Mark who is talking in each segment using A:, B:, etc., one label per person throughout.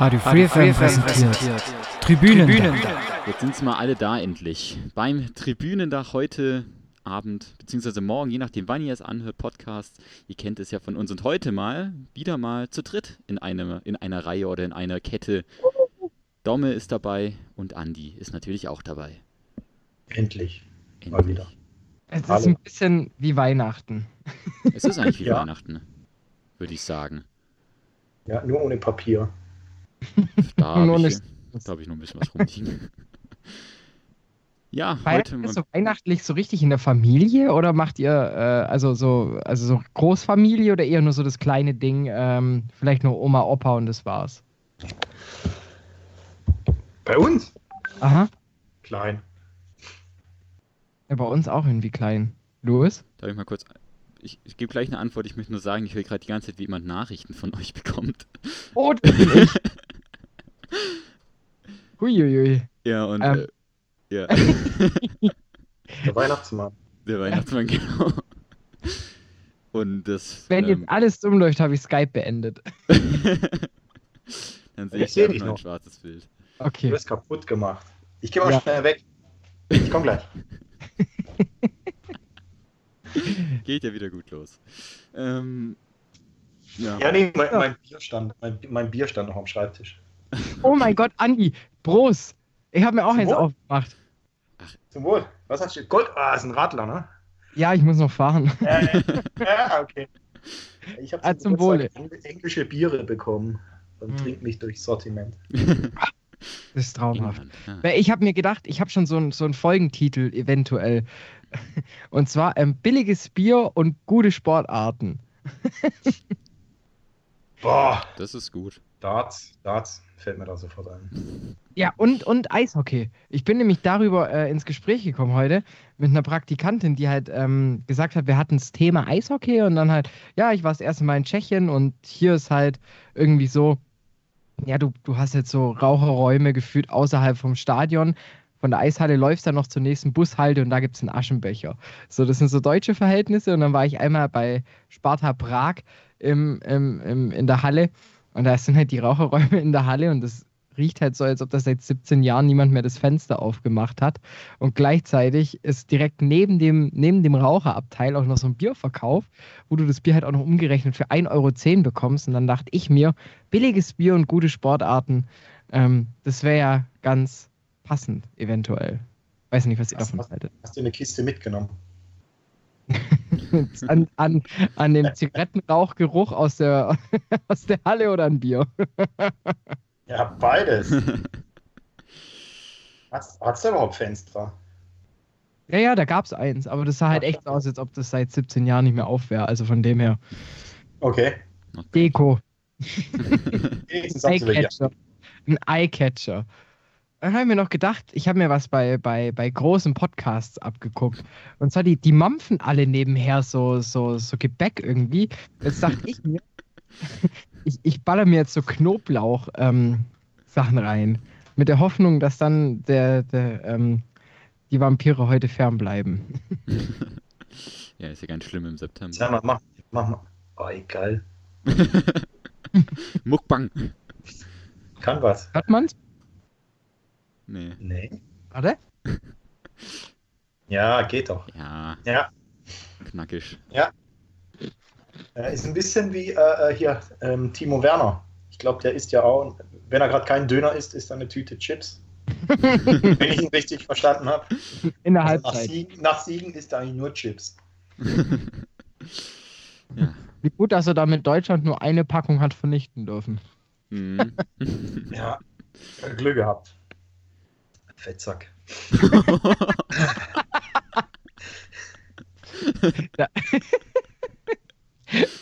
A: Radio Free FM präsentiert. Tribünen.
B: Jetzt sind mal alle da endlich. Beim Tribünendach heute Abend, beziehungsweise morgen, je nachdem, wann ihr es anhört, Podcast. Ihr kennt es ja von uns. Und heute mal, wieder mal zu dritt in, einem, in einer Reihe oder in einer Kette. Domme ist dabei und Andi ist natürlich auch dabei.
C: Endlich.
B: Endlich.
C: Mal wieder.
A: Es ist
C: Hallo.
A: ein bisschen wie Weihnachten.
B: Es ist eigentlich wie
C: Ja.
B: Weihnachten, würde ich sagen.
C: Ja, nur ohne Papier.
B: Da habe ich, da hab ich noch ein bisschen was rumliegen. ja, heute
A: Weihnachten
B: mal.
A: ist so weihnachtlich so richtig in der Familie oder macht ihr äh, also so also so Großfamilie oder eher nur so das kleine Ding, ähm, vielleicht nur Oma, Opa und das war's?
C: Bei uns?
A: Aha.
C: Klein.
A: Ja, bei uns auch irgendwie klein. Louis?
B: Darf ich mal kurz. Ich, ich gebe gleich eine Antwort. Ich möchte nur sagen, ich höre gerade die ganze Zeit, wie jemand Nachrichten von euch bekommt.
A: Oh, das bin ich. Huiuiui.
B: Ja, und.
A: Ähm.
B: Äh, ja,
C: Der Weihnachtsmann.
B: der Weihnachtsmann, genau. Und das.
A: Wenn
B: ähm,
A: jetzt alles dumm läuft, habe ich Skype beendet.
B: dann sehe
C: Ich
B: ich
C: dich
B: nur ein
C: noch.
B: schwarzes Bild.
C: Du
A: Okay.
C: bist kaputt gemacht. Ich geh mal
A: Ja.
C: schnell weg. Ich komm gleich.
B: Geht ja wieder gut los. Ähm, ja.
C: Ja, nee, mein, mein Bier stand, mein, mein Bier stand noch am Schreibtisch.
A: Oh mein Gott, Andi, Prost. Ich habe mir auch
C: Zum
A: eins
C: Wohl.
A: aufgemacht.
C: Zum Wohl. Was hast du? Gold? Ah, ist ein Radler, ne?
A: Ja, ich muss noch fahren.
C: Äh, ja, okay. Ich habe
A: Ah, zum Wohle.
C: englische Biere bekommen und
A: Hm.
C: trink mich durchs Sortiment.
A: Das ist traumhaft.
B: Ja.
A: Ich habe mir gedacht, ich habe schon so einen so einen Folgentitel eventuell. Und zwar ähm, billiges Bier und gute Sportarten.
C: Boah,
B: Das ist gut.
C: Darts, Darts fällt mir da sofort ein.
A: Ja, und, und Eishockey. Ich bin nämlich darüber äh, ins Gespräch gekommen heute mit einer Praktikantin, die halt ähm, gesagt hat, wir hatten das Thema Eishockey und dann halt, ja, ich war das erste Mal in Tschechien und hier ist halt irgendwie so, ja, du, du hast jetzt so Raucherräume gefühlt außerhalb vom Stadion. Von der Eishalle läufst dann noch zur nächsten Bushalte und da gibt es einen Aschenbecher. So, das sind so deutsche Verhältnisse und dann war ich einmal bei Sparta Prag im, im, im, in der Halle und da sind halt die Raucherräume in der Halle und das riecht halt so, als ob das seit 17 Jahren niemand mehr das Fenster aufgemacht hat. Und gleichzeitig ist direkt neben dem, neben dem Raucherabteil auch noch so ein Bierverkauf, wo du das Bier halt auch noch umgerechnet für 1,10 Euro bekommst. Und dann dachte ich mir, billiges Bier und gute Sportarten, ähm, das wäre ja ganz passend, eventuell. Weiß nicht, was ihr davon
C: was-
A: haltet.
C: Hast du eine Kiste mitgenommen?
A: an, an, an den Zigarettenrauchgeruch aus der, aus der Halle oder ein Bier?
C: Ja, beides. Hast, hast du überhaupt Fenster?
A: Ja, ja, da gab es eins, aber das sah halt echt so aus, als ob das seit 17 Jahren nicht mehr auf wäre. Also von dem her.
C: Okay.
A: Deko,
C: welche.
A: Eyecatcher. Ein Eyecatcher. Dann habe ich mir noch gedacht, ich habe mir was bei, bei, bei großen Podcasts abgeguckt. Und zwar die, die mampfen alle nebenher so, so, so Gebäck irgendwie. Jetzt dachte ich mir, ich, ich baller mir jetzt so Knoblauch-Sachen rein. Mit der Hoffnung, dass dann der, der, ähm, die Vampire heute fernbleiben.
B: ja, ist ja ganz schlimm im September.
C: Sag mal, mach, mach mal. Oh, egal.
B: Muckbang.
C: Kann was.
A: Hört man's?
B: Nee.
C: Nee.
A: Warte.
C: Ja, geht doch.
B: Ja,
C: Ja.
B: knackig.
C: Äh, ist ein bisschen wie äh, äh, hier ähm, Timo Werner. Ich glaube, der isst ja auch, wenn er gerade keinen Döner isst, isst er eine Tüte Chips. wenn ich ihn richtig verstanden habe.
A: In der
C: Also nach,
A: Halbzeit.
C: Siegen, nach Siegen isst er eigentlich nur Chips.
B: ja.
A: Wie gut, dass er damit Deutschland nur eine Packung hat vernichten dürfen.
B: Mhm.
C: Ja. Glück gehabt. Fettsack.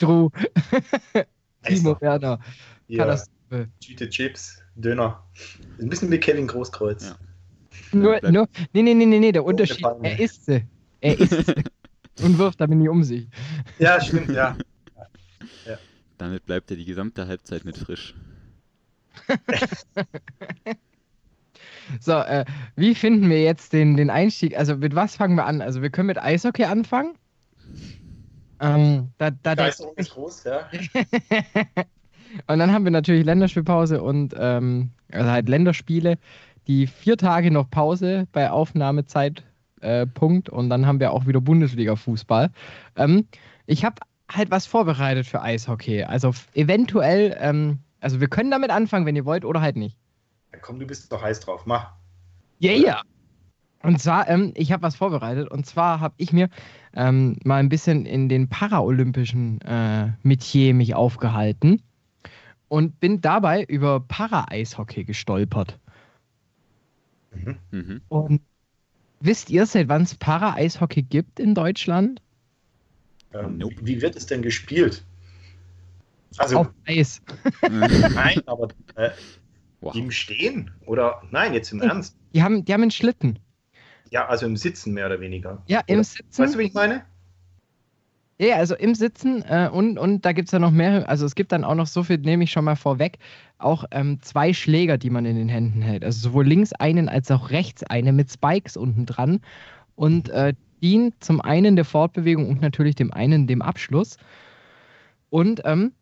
A: Drew. Timo Werner.
C: Ja,
A: Katastrophe.
C: Tüte Chips, Döner. Ein bisschen wie Kevin Großkreuz.
B: Ja.
A: Nur, nur, nee, nee, nee, nee, nee, der Unterschied, er isst sie. Er isst sie. Und wirft damit nicht um sich.
C: Ja, stimmt, ja.
B: Damit bleibt er die gesamte Halbzeit mit frisch.
A: So, äh, wie finden wir jetzt den, den Einstieg? Also mit was fangen wir an? Also wir können mit Eishockey anfangen. Ähm, da, da
C: Begeisterung ist groß, ja.
A: Und dann haben wir natürlich Länderspielpause und ähm, also halt Länderspiele. Die vier Tage noch Pause bei Aufnahmezeit äh, und dann haben wir auch wieder Bundesliga-Fußball. Ähm, ich habe halt was vorbereitet für Eishockey. Also eventuell, ähm, also wir können damit anfangen, wenn ihr wollt, oder halt nicht.
C: Ja, komm, du bist doch heiß drauf, mach.
A: Ja, yeah, ja. Yeah. Und zwar, ähm, ich habe was vorbereitet. Und zwar habe ich mir ähm, mal ein bisschen in den paralympischen äh, Metier mich aufgehalten und bin dabei über Para-Eishockey gestolpert. Mhm. mhm. Und wisst ihr, seit wann es Para-Eishockey gibt in Deutschland?
C: Ähm, nope. Wie wird es denn gespielt?
A: Also, Auf Eis.
C: nein, aber äh, wow. im Stehen? Oder nein, jetzt im Ernst?
A: Die haben, die haben einen Schlitten.
C: Ja, also im Sitzen mehr oder weniger.
A: Ja, im
C: oder,
A: Sitzen.
C: Weißt du, wie ich meine?
A: Ja, also im Sitzen äh, und, und da gibt es ja noch mehr, also es gibt dann auch noch so viel, nehme ich schon mal vorweg, auch ähm, zwei Schläger, die man in den Händen hält. Also sowohl links einen als auch rechts einen mit Spikes unten dran und äh, dient zum einen der Fortbewegung und natürlich dem einen dem Abschluss. Und ähm,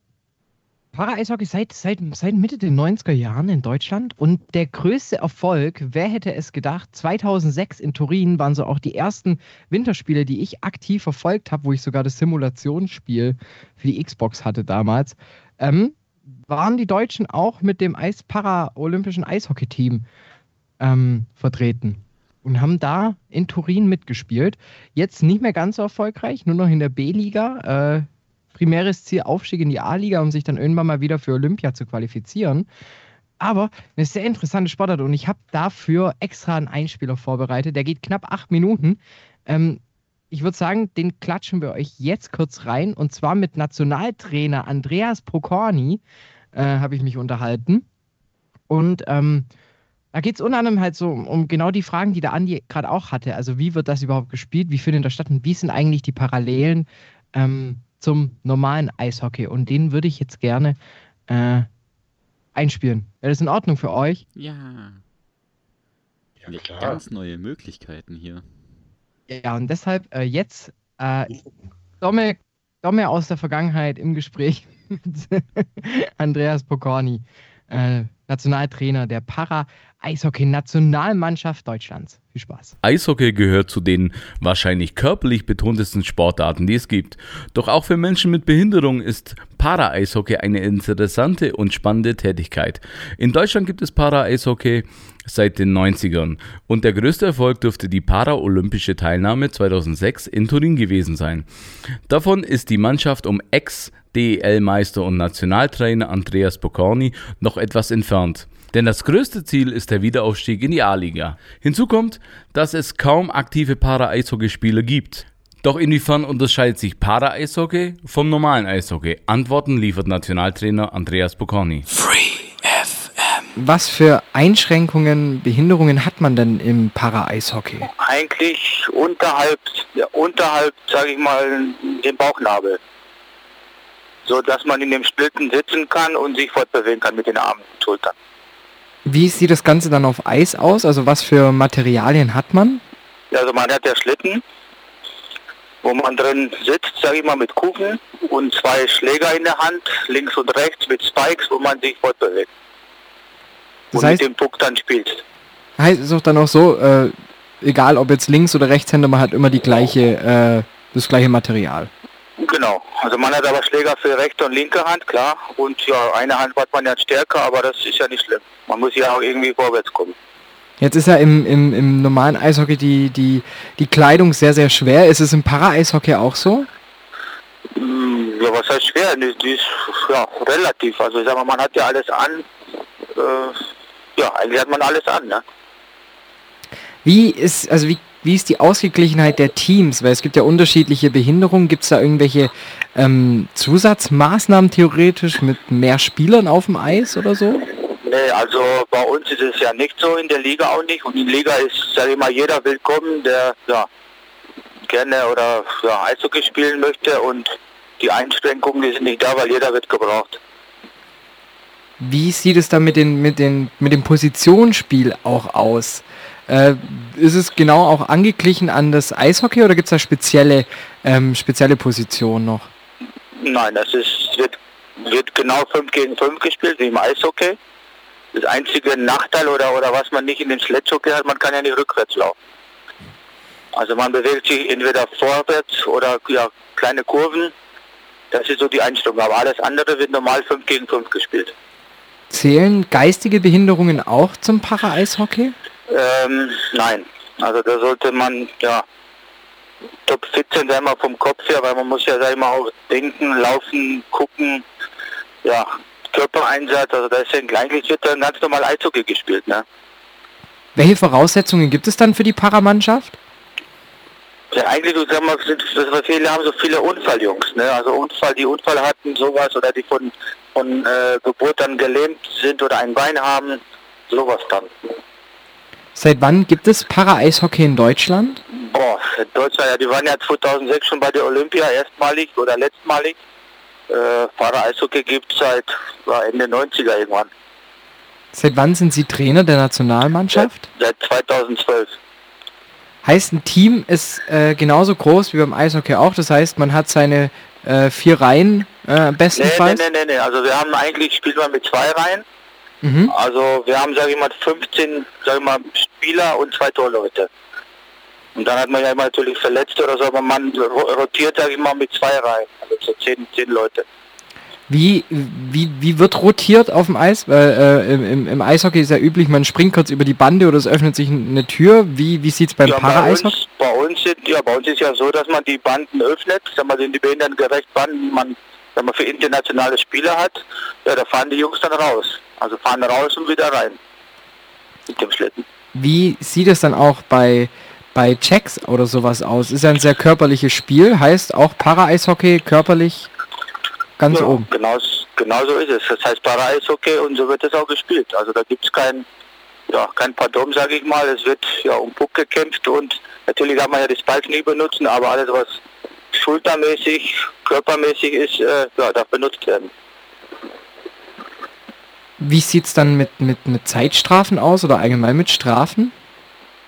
A: Para-Eishockey seit, seit, seit Mitte der 90er Jahren in Deutschland und der größte Erfolg, wer hätte es gedacht, 2006 in Turin waren so auch die ersten Winterspiele, die ich aktiv verfolgt habe, wo ich sogar das Simulationsspiel für die Xbox hatte damals, ähm, waren die Deutschen auch mit dem Eis Para-Olympischen Eishockey-Team ähm, vertreten und haben da in Turin mitgespielt. Jetzt nicht mehr ganz so erfolgreich, nur noch in der B-Liga. Äh, primäres Ziel Aufstieg in die A-Liga, um sich dann irgendwann mal wieder für Olympia zu qualifizieren. Aber eine sehr interessante Sportart und ich habe dafür extra einen Einspieler vorbereitet. Der geht knapp acht Minuten. Ähm, ich würde sagen, den klatschen wir euch jetzt kurz rein und zwar mit Nationaltrainer Andreas Procorni äh, habe ich mich unterhalten. Und ähm, da geht es unter anderem halt so um genau die Fragen, die der Andi gerade auch hatte. Also wie wird das überhaupt gespielt? Wie findet das statt? Und wie sind eigentlich die Parallelen ähm, zum normalen Eishockey. Und den würde ich jetzt gerne äh, einspielen. Wäre das in Ordnung für euch?
B: Ja. ja klar. Ganz neue Möglichkeiten hier.
A: Ja, und deshalb äh, jetzt äh, Domme, Domme aus der Vergangenheit im Gespräch mit Andreas Pocorni, äh, Nationaltrainer der Para-Eishockey-Nationalmannschaft Deutschlands. Viel Spaß.
D: Eishockey gehört zu den wahrscheinlich körperlich betontesten Sportarten, die es gibt. Doch auch für Menschen mit Behinderung ist Para-Eishockey eine interessante und spannende Tätigkeit. In Deutschland gibt es Para-Eishockey seit den 90ern und der größte Erfolg dürfte die Paralympische Teilnahme 2006 in Turin gewesen sein. Davon ist die Mannschaft um Ex-DEL-Meister und Nationaltrainer Andreas Bocconi noch etwas entfernt. Denn das größte Ziel ist der Wiederaufstieg in die A-Liga. Hinzu kommt, dass es kaum aktive Para-Eishockeyspieler gibt. Doch inwiefern unterscheidet sich Para-Eishockey vom normalen Eishockey? Antworten liefert Nationaltrainer Andreas Bocconi.
A: Was für Einschränkungen, Behinderungen hat man denn im Para-Eishockey?
E: Eigentlich unterhalb, unterhalb, sage ich mal, den Bauchnabel. So dass man in dem Splitten sitzen kann und sich fortbewegen kann mit den Armen und Schultern.
A: Wie sieht das Ganze dann auf Eis aus? Also was für Materialien hat man?
E: Also man hat ja Schlitten, wo man drin sitzt, sage ich mal, mit Kufen und zwei Schläger in der Hand, links und rechts mit Spikes, wo man sich fortbewegt. Das und heißt, mit dem Puck dann spielt.
A: Heißt es auch dann auch so, äh, egal ob jetzt Links- oder Rechtshänder, man hat immer die gleiche, äh, das gleiche Material.
E: Genau, also man hat aber Schläger für rechte und linke Hand, klar. Und ja, eine Hand hat man ja stärker, aber das ist ja nicht schlimm. Man muss ja auch irgendwie vorwärts kommen.
A: Jetzt ist ja im, im, im normalen Eishockey die, die, die Kleidung sehr, sehr schwer. Ist es im Para-Eishockey auch so?
E: Mm, ja, was heißt schwer? Die, die ist ja, relativ. Also ich sag mal, man hat ja alles an. Äh, ja, eigentlich hat man alles an, ne?
A: Wie ist, also wie wie ist die Ausgeglichenheit der Teams? Weil es gibt ja unterschiedliche Behinderungen. Gibt es da irgendwelche ähm, Zusatzmaßnahmen theoretisch mit mehr Spielern auf dem Eis oder so?
E: Nee, also bei uns ist es ja nicht so, in der Liga auch nicht. Und in der Liga ist, sage ich mal, jeder willkommen, der ja, gerne oder ja, Eishockey spielen möchte. Und die Einschränkungen, die sind nicht da, weil jeder wird gebraucht.
A: Wie sieht es dann mit, den, mit, den, mit dem Positionsspiel auch aus? Äh, ist es genau auch angeglichen an das Eishockey oder gibt es da spezielle, ähm, spezielle Positionen noch?
E: Nein, das ist, wird wird genau 5 gegen 5 gespielt, wie im Eishockey. Das einzige Nachteil oder, oder was man nicht in den Schletthockey hat, man kann ja nicht rückwärts laufen. Also man bewegt sich entweder vorwärts oder ja, kleine Kurven. Das ist so die Einstellung. Aber alles andere wird normal 5 gegen 5 gespielt.
A: Zählen geistige Behinderungen auch zum Para-Eishockey?
E: Ähm, nein. Also da sollte man ja top fit sein, sag ich mal, vom Kopf her, weil man muss ja, sag ich mal, auch denken, laufen, gucken, ja, Körpereinsatz, also da ist ja eigentlich wird dann ganz normal Eishockey gespielt, ne?
A: Welche Voraussetzungen gibt es dann für die Paramannschaft?
E: Ja, eigentlich, du sag mal, sind, viele haben so viele Unfalljungs, ne? Also Unfall, die Unfall hatten, sowas, oder die von, von äh, Geburt an gelähmt sind oder ein Bein haben, sowas dann.
A: Seit wann gibt es Para-Eishockey in Deutschland?
E: Boah, in Deutschland, ja, die waren ja 2006 schon bei der Olympia erstmalig oder letztmalig. Äh, Para-Eishockey gibt es seit ja, Ende 90er irgendwann.
A: Seit wann sind Sie Trainer der Nationalmannschaft?
E: Seit, seit 2012.
A: Heißt, ein Team ist äh, genauso groß wie beim Eishockey auch. Das heißt, man hat seine äh, vier Reihen äh, bestenfalls.
E: Nee, nee, nee, nee. Also wir haben eigentlich, spielt man mit zwei Reihen.
A: Mhm.
E: Also wir haben, sage ich mal, 15 sag ich mal, Spieler und zwei Torleute. Und dann hat man ja immer natürlich Verletzte oder so, aber man rotiert, sage ich mal, mit zwei Reihen. Also so zehn, zehn Leute.
A: Wie, wie, wie wird rotiert auf dem Eis? Weil äh, im, im Eishockey ist ja üblich, man springt kurz über die Bande oder es öffnet sich eine Tür. Wie, wie sieht es beim
E: ja,
A: Para-Eishockey?
E: Bei uns, bei uns sind, ja, bei uns ist ja so, dass man die Banden öffnet, sag mal, sind die Behindern gerecht Banden, man, wenn man für internationale Spieler hat, ja, da fahren die Jungs dann raus. Also fahren raus und wieder rein. Mit dem Schlitten.
A: Wie sieht es dann auch bei, bei Checks oder sowas aus? Ist ja ein sehr körperliches Spiel, heißt auch Para-Eishockey körperlich ganz
E: ja,
A: oben.
E: Genau, genau so ist es. Das heißt Para-Eishockey und so wird es auch gespielt. Also da gibt es kein, ja, kein Pardon, sage ich mal. Es wird ja um Puck gekämpft und natürlich kann man ja das Ball nie benutzen, aber alles, was schultermäßig, körpermäßig ist, äh, ja, darf benutzt werden.
A: Wie sieht es dann mit, mit, mit Zeitstrafen aus oder allgemein mit Strafen?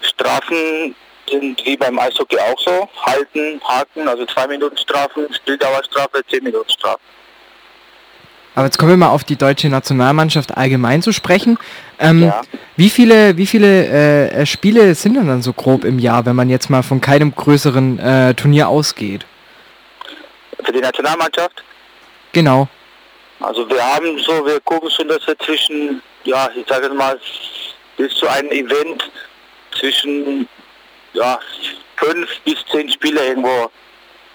E: Strafen sind wie beim Eishockey auch so. Halten, haken, also zwei Minuten Strafen, Spieldauerstrafe, zehn Minuten Strafe.
A: Aber jetzt kommen wir mal auf die deutsche Nationalmannschaft allgemein zu sprechen. Ähm,
E: Ja.
A: Wie viele, wie viele äh, Spiele sind denn dann so grob im Jahr, wenn man jetzt mal von keinem größeren äh, Turnier ausgeht?
E: Für die Nationalmannschaft?
A: Genau.
E: Also wir haben so, wir gucken schon, dass wir zwischen, ja, ich sage jetzt mal, bis zu einem Event zwischen ja, fünf bis zehn Spiele irgendwo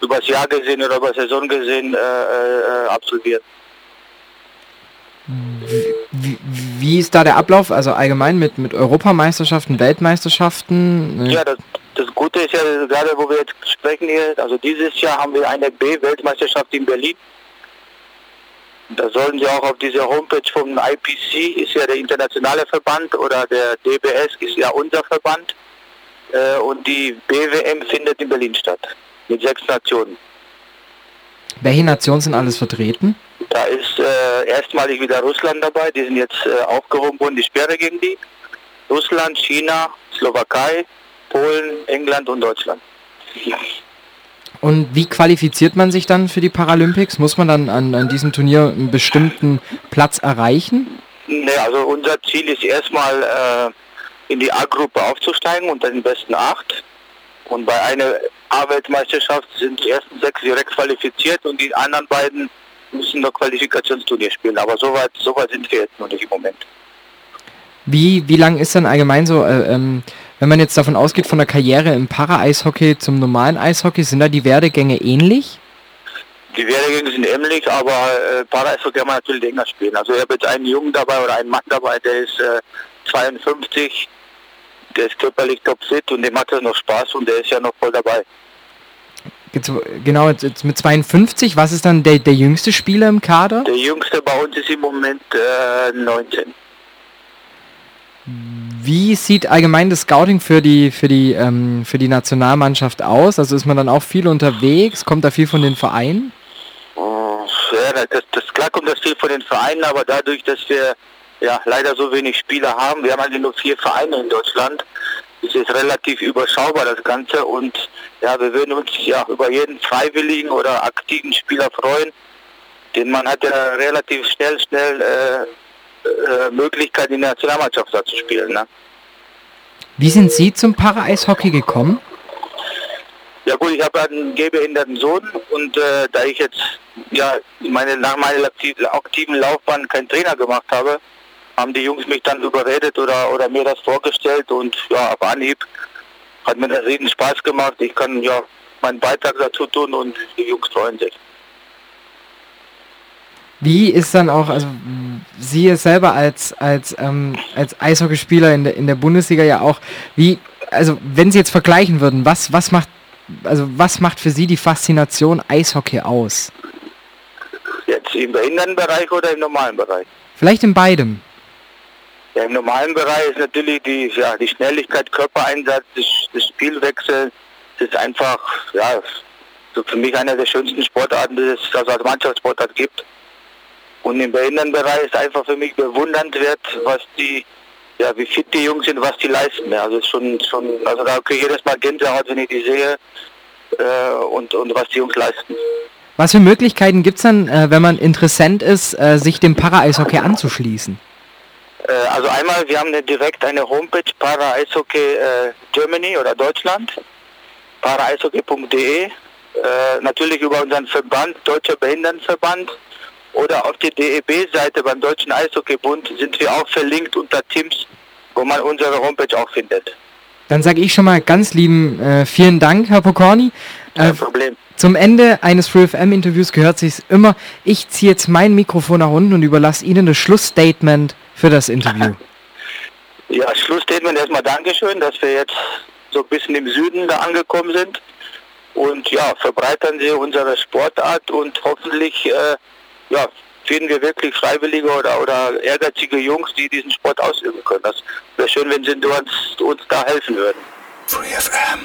E: übers Jahr gesehen oder über Saison gesehen äh, äh, absolvieren.
A: Wie, wie ist da der Ablauf? Also allgemein mit, mit Europameisterschaften, Weltmeisterschaften?
E: Ja, das, das Gute ist ja gerade, wo wir jetzt sprechen hier, also dieses Jahr haben wir eine B-Weltmeisterschaft in Berlin. Da sollen Sie auch auf dieser Homepage vom IPC, ist ja der internationale Verband, oder der DBS ist ja unser Verband. Äh, und die BWM findet in Berlin statt, mit sechs Nationen.
A: Welche Nationen sind alles vertreten?
E: Da ist äh, erstmalig wieder Russland dabei, die sind jetzt äh, aufgehoben worden, die Sperre gegen die. Russland, China, Slowakei, Polen, England und Deutschland.
A: Und wie qualifiziert man sich dann für die Paralympics? Muss man dann an, an diesem Turnier einen bestimmten Platz erreichen?
E: Ne, also unser Ziel ist erstmal äh, in die A-Gruppe aufzusteigen unter den besten acht. Und bei einer A-Weltmeisterschaft sind die ersten sechs direkt qualifiziert und die anderen beiden müssen noch Qualifikationsturnier spielen. Aber soweit so weit sind wir jetzt noch nicht im Moment.
A: Wie, wie lang ist dann allgemein so, äh, ähm, wenn man jetzt davon ausgeht, von der Karriere im Para-Eishockey zum normalen Eishockey, sind da die Werdegänge ähnlich?
E: Die Werdegänge sind ähnlich, aber äh, Para-Eishockey kann man natürlich länger spielen. Also ich habe jetzt einen Jungen dabei oder einen Mann dabei, der ist äh, 52, der ist körperlich topfit und dem macht das noch Spaß und der ist ja noch voll dabei.
A: Jetzt, genau, jetzt, jetzt mit 52, was ist dann der, der jüngste Spieler im Kader?
E: Der jüngste bei uns ist im Moment äh, 19.
A: Wie sieht allgemein das Scouting für die, für die, ähm, für die Nationalmannschaft aus? Also ist man dann auch viel unterwegs? Kommt da viel von den Vereinen?
E: Ja, das, das, klar kommt das viel von den Vereinen, aber dadurch, dass wir ja leider so wenig Spieler haben, wir haben eigentlich nur vier Vereine in Deutschland, ist es relativ überschaubar das Ganze und ja, wir würden uns ja über jeden freiwilligen oder aktiven Spieler freuen, denn man hat ja relativ schnell, schnell äh, äh, Möglichkeit in der Nationalmannschaft da zu spielen. Ne?
A: Wie sind Sie zum Para-Eishockey gekommen?
E: Ja gut, ich habe einen gehbehinderten Sohn und äh, da ich jetzt ja meine nach meiner aktiven Laufbahn keinen Trainer gemacht habe, haben die Jungs mich dann überredet oder oder mir das vorgestellt und ja auf Anhieb hat mir das riesen Spaß gemacht. Ich kann ja meinen Beitrag dazu tun und die Jungs freuen sich.
A: Wie ist dann auch, also Sie es selber als, als, ähm, als Eishockeyspieler in der, in der Bundesliga ja auch, wie, also wenn Sie jetzt vergleichen würden, was, was macht, also was macht für Sie die Faszination Eishockey aus?
E: Jetzt im Behindertenbereich oder im normalen Bereich?
A: Vielleicht in beidem.
E: Ja, im normalen Bereich ist natürlich die, ja, die Schnelligkeit, Körpereinsatz, das, das Spielwechsel, das ist einfach, ja, so für mich einer der schönsten Sportarten, die es also als Mannschaftssportart gibt. Und im Behindertenbereich ist einfach für mich bewundernswert, was die, ja, wie fit die Jungs sind, was die leisten. Also schon, schon, also da kriege ich jedes Mal Gänsehaut, wenn ich die sehe äh, und, und was die Jungs leisten.
A: Was für Möglichkeiten gibt es dann, äh, wenn man interessant ist, äh, sich dem Para-Eishockey anzuschließen?
E: Äh, also einmal, wir haben eine, direkt eine Homepage Para-Eishockey äh, Germany oder Deutschland, paraeishockey.de. Äh, natürlich über unseren Verband, Deutscher Behindertenverband oder auf der DEB-Seite beim Deutschen Eishockeybund sind wir auch verlinkt unter Teams, wo man unsere Homepage auch findet.
A: Dann sage ich schon mal ganz lieben äh, vielen Dank, Herr Pokorny.
E: Äh, Kein Problem.
A: Zum Ende eines FreeFM-Interviews gehört sich immer, ich ziehe jetzt mein Mikrofon nach unten und überlasse Ihnen das Schlussstatement für das Interview.
E: Ja, Schlussstatement erstmal Dankeschön, dass wir jetzt so ein bisschen im Süden da angekommen sind. Und ja, verbreitern Sie unsere Sportart und hoffentlich äh, ja, finden wir wirklich Freiwillige oder, oder ehrgeizige Jungs, die diesen Sport ausüben können. Das wäre schön, wenn sie uns, uns da helfen würden.
F: Free FM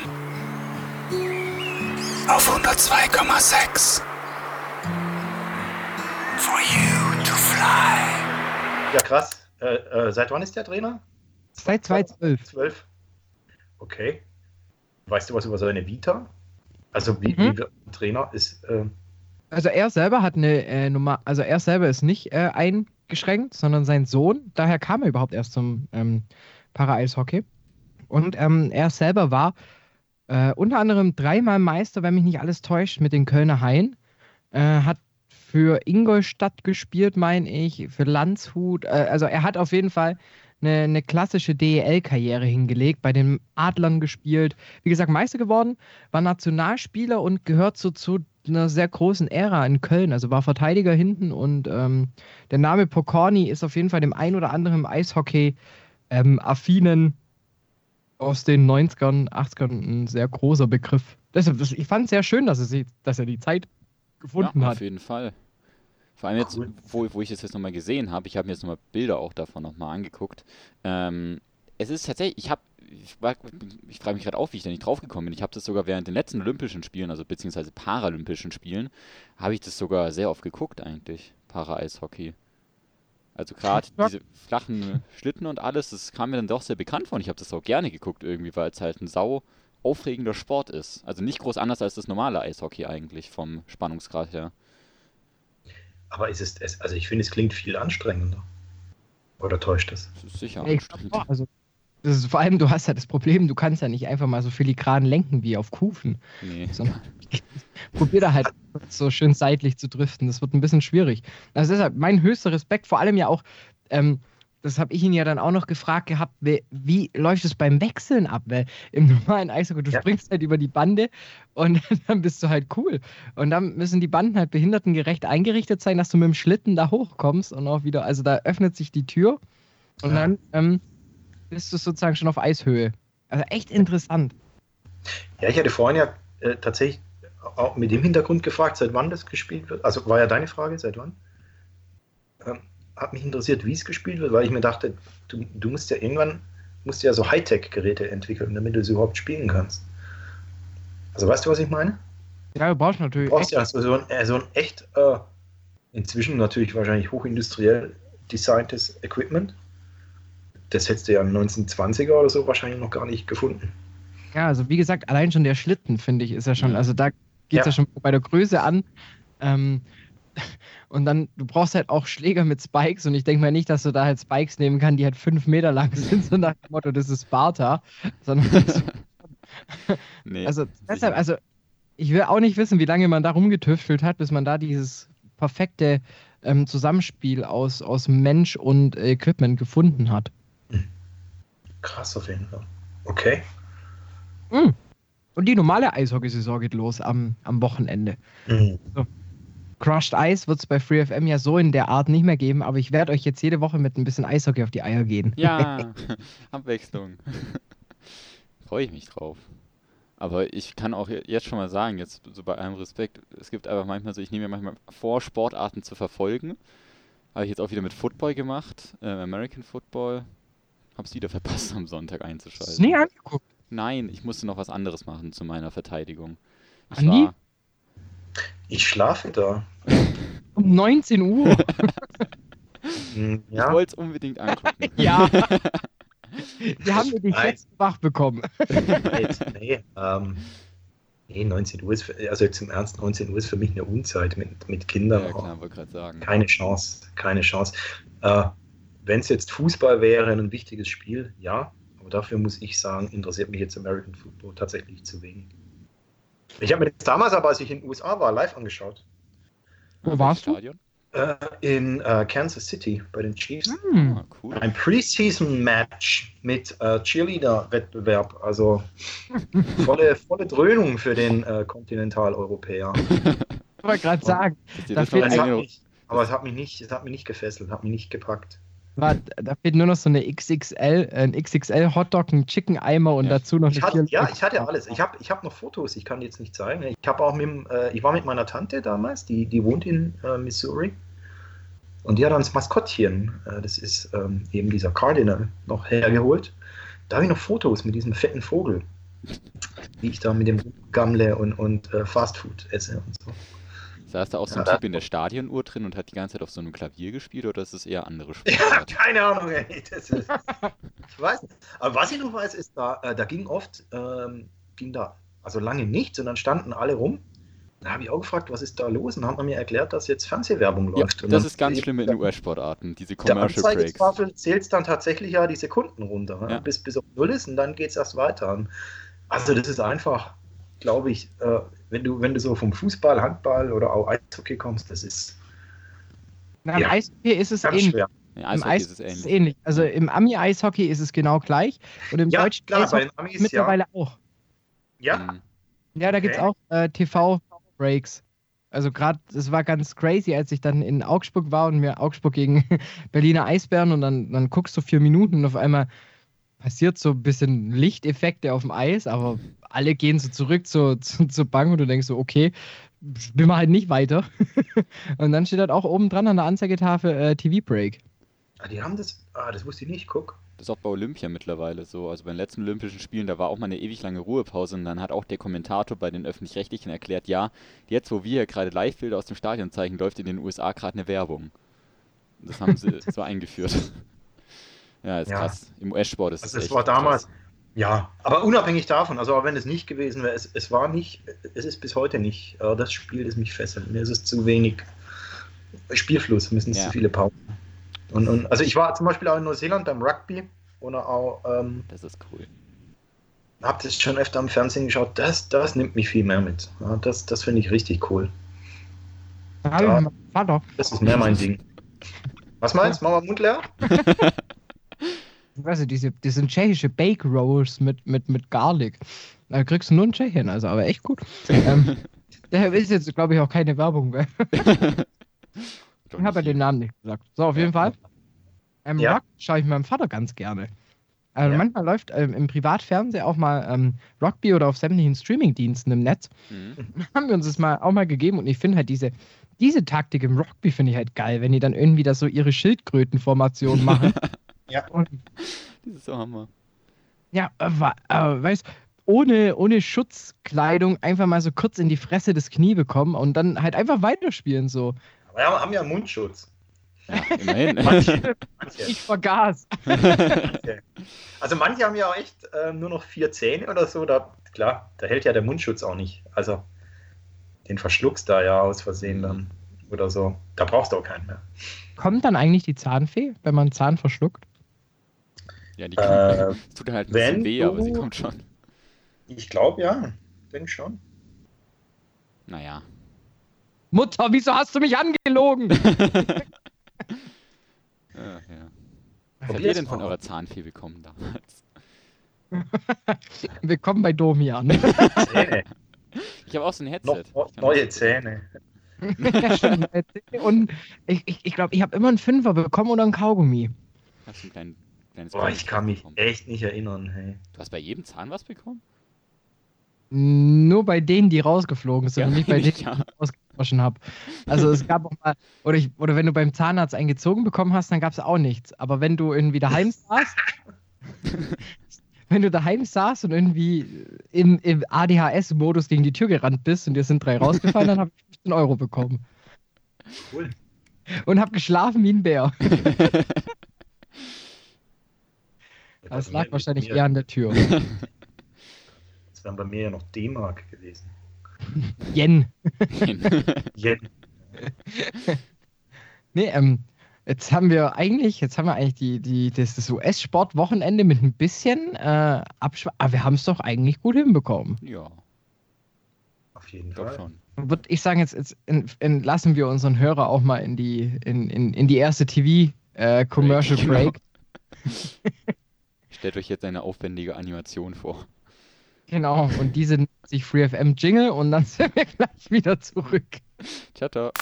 F: auf 102,6 For you to fly.
C: Ja, krass. Äh, äh, seit wann ist der Trainer?
A: Seit 2012.
C: 12. Okay. Weißt du was über seine Vita? Also wie,
A: Mhm.
C: wie Trainer ist. Äh,
A: Also er selber hat eine äh, Nummer, also er selber ist nicht äh, eingeschränkt, sondern sein Sohn. Daher kam er überhaupt erst zum ähm, Para-Eishockey. Und ähm, er selber war äh, unter anderem dreimal Meister, wenn mich nicht alles täuscht, mit den Kölner Haien. Äh, hat für Ingolstadt gespielt, meine ich, für Landshut. Äh, also er hat auf jeden Fall eine, eine klassische DEL-Karriere hingelegt, bei den Adlern gespielt. Wie gesagt, Meister geworden, war Nationalspieler und gehört so zu einer sehr großen Ära in Köln. Also war Verteidiger hinten und ähm, der Name Pokorny ist auf jeden Fall dem ein oder anderen Eishockey ähm, affinen aus den 90ern, 80ern ein sehr großer Begriff. Deshalb, ich fand es sehr schön, dass er, sie, dass er die Zeit gefunden
B: ja,
A: hat.
B: auf jeden Fall. Vor allem jetzt, wo, wo ich das jetzt nochmal gesehen habe, ich habe mir jetzt nochmal Bilder auch davon nochmal angeguckt. Ähm, es ist tatsächlich, ich habe, ich, ich frage mich gerade auf, wie ich da nicht draufgekommen bin. Ich habe das sogar während den letzten Olympischen Spielen, also beziehungsweise Paralympischen Spielen, habe ich das sogar sehr oft geguckt eigentlich, Para-Eishockey. Also gerade diese flachen Schlitten und alles, das kam mir dann doch sehr bekannt vor und ich habe das auch gerne geguckt irgendwie, weil es halt ein sau aufregender Sport ist. Also nicht groß anders als das normale Eishockey eigentlich vom Spannungsgrad her.
C: aber ist es, es also ich finde, es klingt viel anstrengender. Oder täuscht es?
B: Das ist sicher anstrengend.
A: also, das ist, vor allem, du hast ja das Problem, du kannst ja nicht einfach mal so filigran lenken wie auf Kufen.
B: Nee.
A: sondern probier da halt so schön seitlich zu driften. Das wird ein bisschen schwierig. Also deshalb mein höchster Respekt, vor allem ja auch, ähm, das habe ich ihn ja dann auch noch gefragt gehabt, wie, wie läuft es beim Wechseln ab? Weil im normalen Eishockey, du
C: Ja.
A: springst halt über die Bande und dann bist du halt cool. Und dann müssen die Banden halt behindertengerecht eingerichtet sein, dass du mit dem Schlitten da hochkommst und auch wieder, also da öffnet sich die Tür und
C: Ja.
A: dann ähm, bist du sozusagen schon auf Eishöhe. Also echt interessant.
C: Ja, ich hatte vorhin ja äh, tatsächlich auch mit dem Hintergrund gefragt, seit wann das gespielt wird. Also war ja deine Frage, seit wann? Ähm, hat mich interessiert, wie es gespielt wird, weil ich mir dachte, du, du musst ja irgendwann musst ja so Hightech-Geräte entwickeln, damit du es überhaupt spielen kannst. Also weißt du, was ich meine?
A: Ja, du brauchst natürlich
C: Du brauchst ja so, so, ein, äh, so ein echt äh, inzwischen natürlich wahrscheinlich hochindustriell designtes Equipment. Das hättest du ja im 1920er oder so wahrscheinlich noch gar nicht gefunden.
A: Ja, also wie gesagt, allein schon der Schlitten, finde ich, ist ja schon, also da geht es ja.
C: Ja.
A: schon bei der Größe an. Ähm, und dann, du brauchst halt auch Schläger mit Spikes und ich denke mal nicht, dass du da halt Spikes nehmen kannst, die halt fünf Meter lang sind, so nach dem Motto, das ist Sparta. Sondern
B: Nee,
A: also deshalb, also ich will auch nicht wissen, wie lange man da rumgetüftelt hat, bis man da dieses perfekte ähm, Zusammenspiel aus, aus Mensch und äh, Equipment gefunden hat.
C: Krass auf jeden Fall. Okay.
A: Mm. Und die normale Eishockeysaison geht los am, am Wochenende.
C: Mhm.
A: Crushed Ice wird es bei FreeFM ja so in der Art nicht mehr geben, aber ich werde euch jetzt jede Woche mit ein bisschen Eishockey auf die Eier gehen.
B: Ja, Abwechslung. Freue ich mich drauf. Aber ich kann auch je- jetzt schon mal sagen, jetzt so bei allem Respekt, es gibt einfach manchmal so, ich nehme mir manchmal vor, Sportarten zu verfolgen. Habe ich jetzt auch wieder mit Football gemacht, äh, American Football. Hab's wieder verpasst, am Sonntag
A: Hast
B: einzuschalten.
A: du nie angeguckt?
B: Nein, ich musste noch was anderes machen zu meiner Verteidigung. Ich
A: Andi?
B: war,
C: Ich schlafe da.
A: Um 19 Uhr.
B: Ich
C: Ja.
B: wollte es unbedingt angucken.
A: ja. Wir haben dich jetzt wach bekommen.
C: Nee, nee, ähm, nee, 19 Uhr ist, für, also jetzt im Ernst, 19 Uhr ist für mich eine Unzeit mit, mit Kindern.
B: Ja, klar, wollte gerade sagen.
C: Keine Chance, keine Chance. Äh, Wenn es jetzt Fußball wäre, ein wichtiges Spiel, ja. Aber dafür muss ich sagen, interessiert mich jetzt American Football tatsächlich zu wenig. Ich habe mir das damals aber, als ich in den USA war, live angeschaut.
A: Wo warst du?
B: Stadion?
C: Äh, in äh, Kansas City bei den Chiefs.
A: Hm.
B: Ah, cool.
C: Ein Preseason-Match mit äh, Cheerleader-Wettbewerb. Also volle, volle Dröhnung für den äh, Kontinentaleuropäer.
A: Ich wollte gerade sagen,
B: das noch
A: fehlt
C: mich, aber es hat mich nicht, es hat mich nicht gefesselt, hat mich nicht gepackt.
A: War, da fehlt nur noch so eine XXL, ein XXL Hotdog, ein Chicken Eimer und
B: Ja.
A: dazu noch
C: Ich
A: eine
C: hatte, ja, ich hatte alles. Ich habe ich hab noch Fotos, ich kann die jetzt nicht zeigen. Ich habe auch mit, dem, äh, ich war mit meiner Tante damals, die, die wohnt in äh, Missouri. Und die hat dann das Maskottchen, äh, das ist ähm, eben dieser Cardinal, noch hergeholt. Da habe ich noch Fotos mit diesem fetten Vogel, wie ich da mit dem gammle und, und äh, Fastfood esse und so.
B: Saß da auch so ein
C: Ja.
B: Typ in der Stadionuhr drin und hat die ganze Zeit auf so einem Klavier gespielt oder ist es eher andere
C: Ja,
B: Sportart?
C: keine Ahnung, ey. Das ist, ich weiß nicht. Aber was ich noch weiß, ist, da, äh, da ging oft, ähm, ging da, also lange nichts und dann standen alle rum. Da habe ich auch gefragt, was ist da los? Und dann hat man mir erklärt, dass jetzt Fernsehwerbung
B: Ja,
C: läuft. Und
B: das ist ganz schlimm in den US-Sportarten, diese
C: Der
B: Commercial Breaks.
C: Anzeigetafel zählt dann tatsächlich ja die Sekunden runter, ne?
B: Ja.
C: bis, bis auf Null ist und dann geht es erst weiter. Also das ist einfach, glaube ich, äh, wenn, du, wenn du so vom Fußball, Handball oder auch Eishockey kommst, das ist
A: Na, Im
C: Ja.
A: Eishockey ist es ähnlich.
C: schwer.
B: Im
A: Im
B: Eishockey
A: Eis
B: ist es ähnlich.
A: ähnlich. Also im Ami-Eishockey ist es genau gleich. Und im
C: Ja,
A: deutschen
C: klar, bei
A: Eishockey
C: den Amis,
A: mittlerweile auch.
C: Ja,
B: Mhm.
A: Ja, da gibt es
C: Okay.
A: auch äh, TV-Breaks. Also gerade, es war ganz crazy, als ich dann in Augsburg war und mir Augsburg gegen Berliner Eisbären und dann, dann guckst du vier Minuten und auf einmal passiert so ein bisschen Lichteffekte auf dem Eis, aber alle gehen so zurück zur, zur, zur Bank und du denkst so, okay, spielen wir halt nicht weiter. und dann steht halt auch oben dran an der Anzeigetafel äh, TV-Break.
C: Ah, die haben das, ah, das wusste ich nicht, guck.
B: Das ist auch bei Olympia mittlerweile so. Also bei den letzten Olympischen Spielen, da war auch mal eine ewig lange Ruhepause und dann hat auch der Kommentator bei den Öffentlich-Rechtlichen erklärt, ja, jetzt wo wir hier gerade Live-Bilder aus dem Stadion zeigen, läuft in den USA gerade eine Werbung. Das haben sie so eingeführt. Ja, ist
C: Ja.
B: krass. Im US-Sport ist
C: Also
B: es
C: es war damals,
B: krass.
C: ja, aber unabhängig davon, also auch wenn es nicht gewesen wäre, es, es war nicht, es ist bis heute nicht das Spiel, das mich fesselt. Mir ist es zu wenig Spielfluss, es
B: Ja.
C: zu viele Pausen. Und, und, also ich war zum Beispiel auch in Neuseeland beim Rugby oder auch, ähm,
B: Das ist cool.
C: habe das schon öfter am Fernsehen geschaut, das, das nimmt mich viel mehr mit. Ja, das das finde ich richtig cool.
A: Da hab mit meinem Vater.
C: Das ist mehr mein Ding. Was meinst du? Machen wir Mund leer?
A: Ich weiß nicht, diese, diese tschechische Bake Rolls mit, mit, mit Garlic. Da kriegst du nur in Tschechien, also aber echt gut. ähm, daher ist jetzt, glaube ich, auch keine Werbung mehr. Ich habe ja den Namen nicht gesagt. So, auf jeden Fall. Ähm,
C: Ja.
A: Rock schaue ich meinem Vater ganz gerne. Also
C: Ja.
A: manchmal läuft ähm, im Privatfernsehen auch mal ähm, Rugby oder auf sämtlichen Streamingdiensten im Netz.
B: Mhm.
A: Haben wir uns das mal auch mal gegeben und ich finde halt diese, diese Taktik im Rugby finde ich halt geil, wenn die dann irgendwie da so ihre Schildkrötenformation machen.
C: Ja.
A: Und
B: Das ist so Hammer.
A: Ja, äh, äh, weißt ohne, ohne Schutzkleidung einfach mal so kurz in die Fresse das Knie bekommen und dann halt einfach weiterspielen so.
C: Aber wir haben ja Mundschutz.
B: Ja, immerhin.
C: Manche.
A: Ich vergaß.
C: Also manche haben ja auch echt äh, nur noch vier Zähne oder so. Da, klar, da hält ja der Mundschutz auch nicht. Also den verschluckst da ja aus Versehen dann. oder so. Da brauchst du auch keinen mehr.
A: Kommt dann eigentlich die Zahnfee, wenn man einen Zahn verschluckt?
B: Ja, die
C: Äh,
B: kommt, es tut halt ein bisschen weh, aber sie kommt schon.
C: Ich glaube ja, denk schon.
B: Naja.
A: Mutter, wieso hast du mich angelogen?
B: Ja. Was habt ihr denn von eurer Zahnfee bekommen damals?
A: Willkommen bei Domian.
C: Zähne.
B: Ich habe auch so ein Headset.
C: Noch
B: Ich kann
C: neue Zähne.
A: Ja, stimmt. Und ich glaube, ich, glaub, ich habe immer einen Fünfer bekommen oder einen Kaugummi.
B: Hast du ein klein, kleines
C: Boah, ich kann mich
B: bekommen?
C: echt nicht erinnern. Hey.
B: Du hast bei jedem Zahn was bekommen?
A: Nur bei denen, die rausgeflogen sind
B: Ja,
A: und nicht bei denen,
B: ja.
A: die ich ausgewaschen habe. Also es gab auch mal, oder, ich, oder wenn du beim Zahnarzt einen gezogen bekommen hast, dann gab es auch nichts. Aber wenn du irgendwie daheim saßt, wenn du daheim saßt und irgendwie im, im ADHS-Modus gegen die Tür gerannt bist und dir sind drei rausgefallen, dann habe ich 15 Euro bekommen.
C: Cool.
A: Und habe geschlafen wie ein Bär. Das
C: Also
A: lag
C: mir-
A: wahrscheinlich eher an der Tür.
C: Das wären bei mir ja noch D-Mark gewesen.
A: Yen.
C: Yen.
A: Nee, ähm, jetzt haben wir eigentlich, jetzt haben wir eigentlich die, die, das, das US-Sport-Wochenende mit ein bisschen äh, Abschw Aber wir haben es doch eigentlich gut hinbekommen.
B: ja,
C: Auf jeden Fall.
B: schon.
A: Würde ich sagen, jetzt, jetzt in, entlassen wir unseren Hörer auch mal in die, in, in, in die erste TV-Commercial
B: Break,
A: Break.
B: genau. Stellt euch jetzt eine aufwendige Animation vor.
A: Genau. Und diese nennt sich FreeFM Jingle und dann sind wir gleich wieder zurück.
B: Ciao, ciao.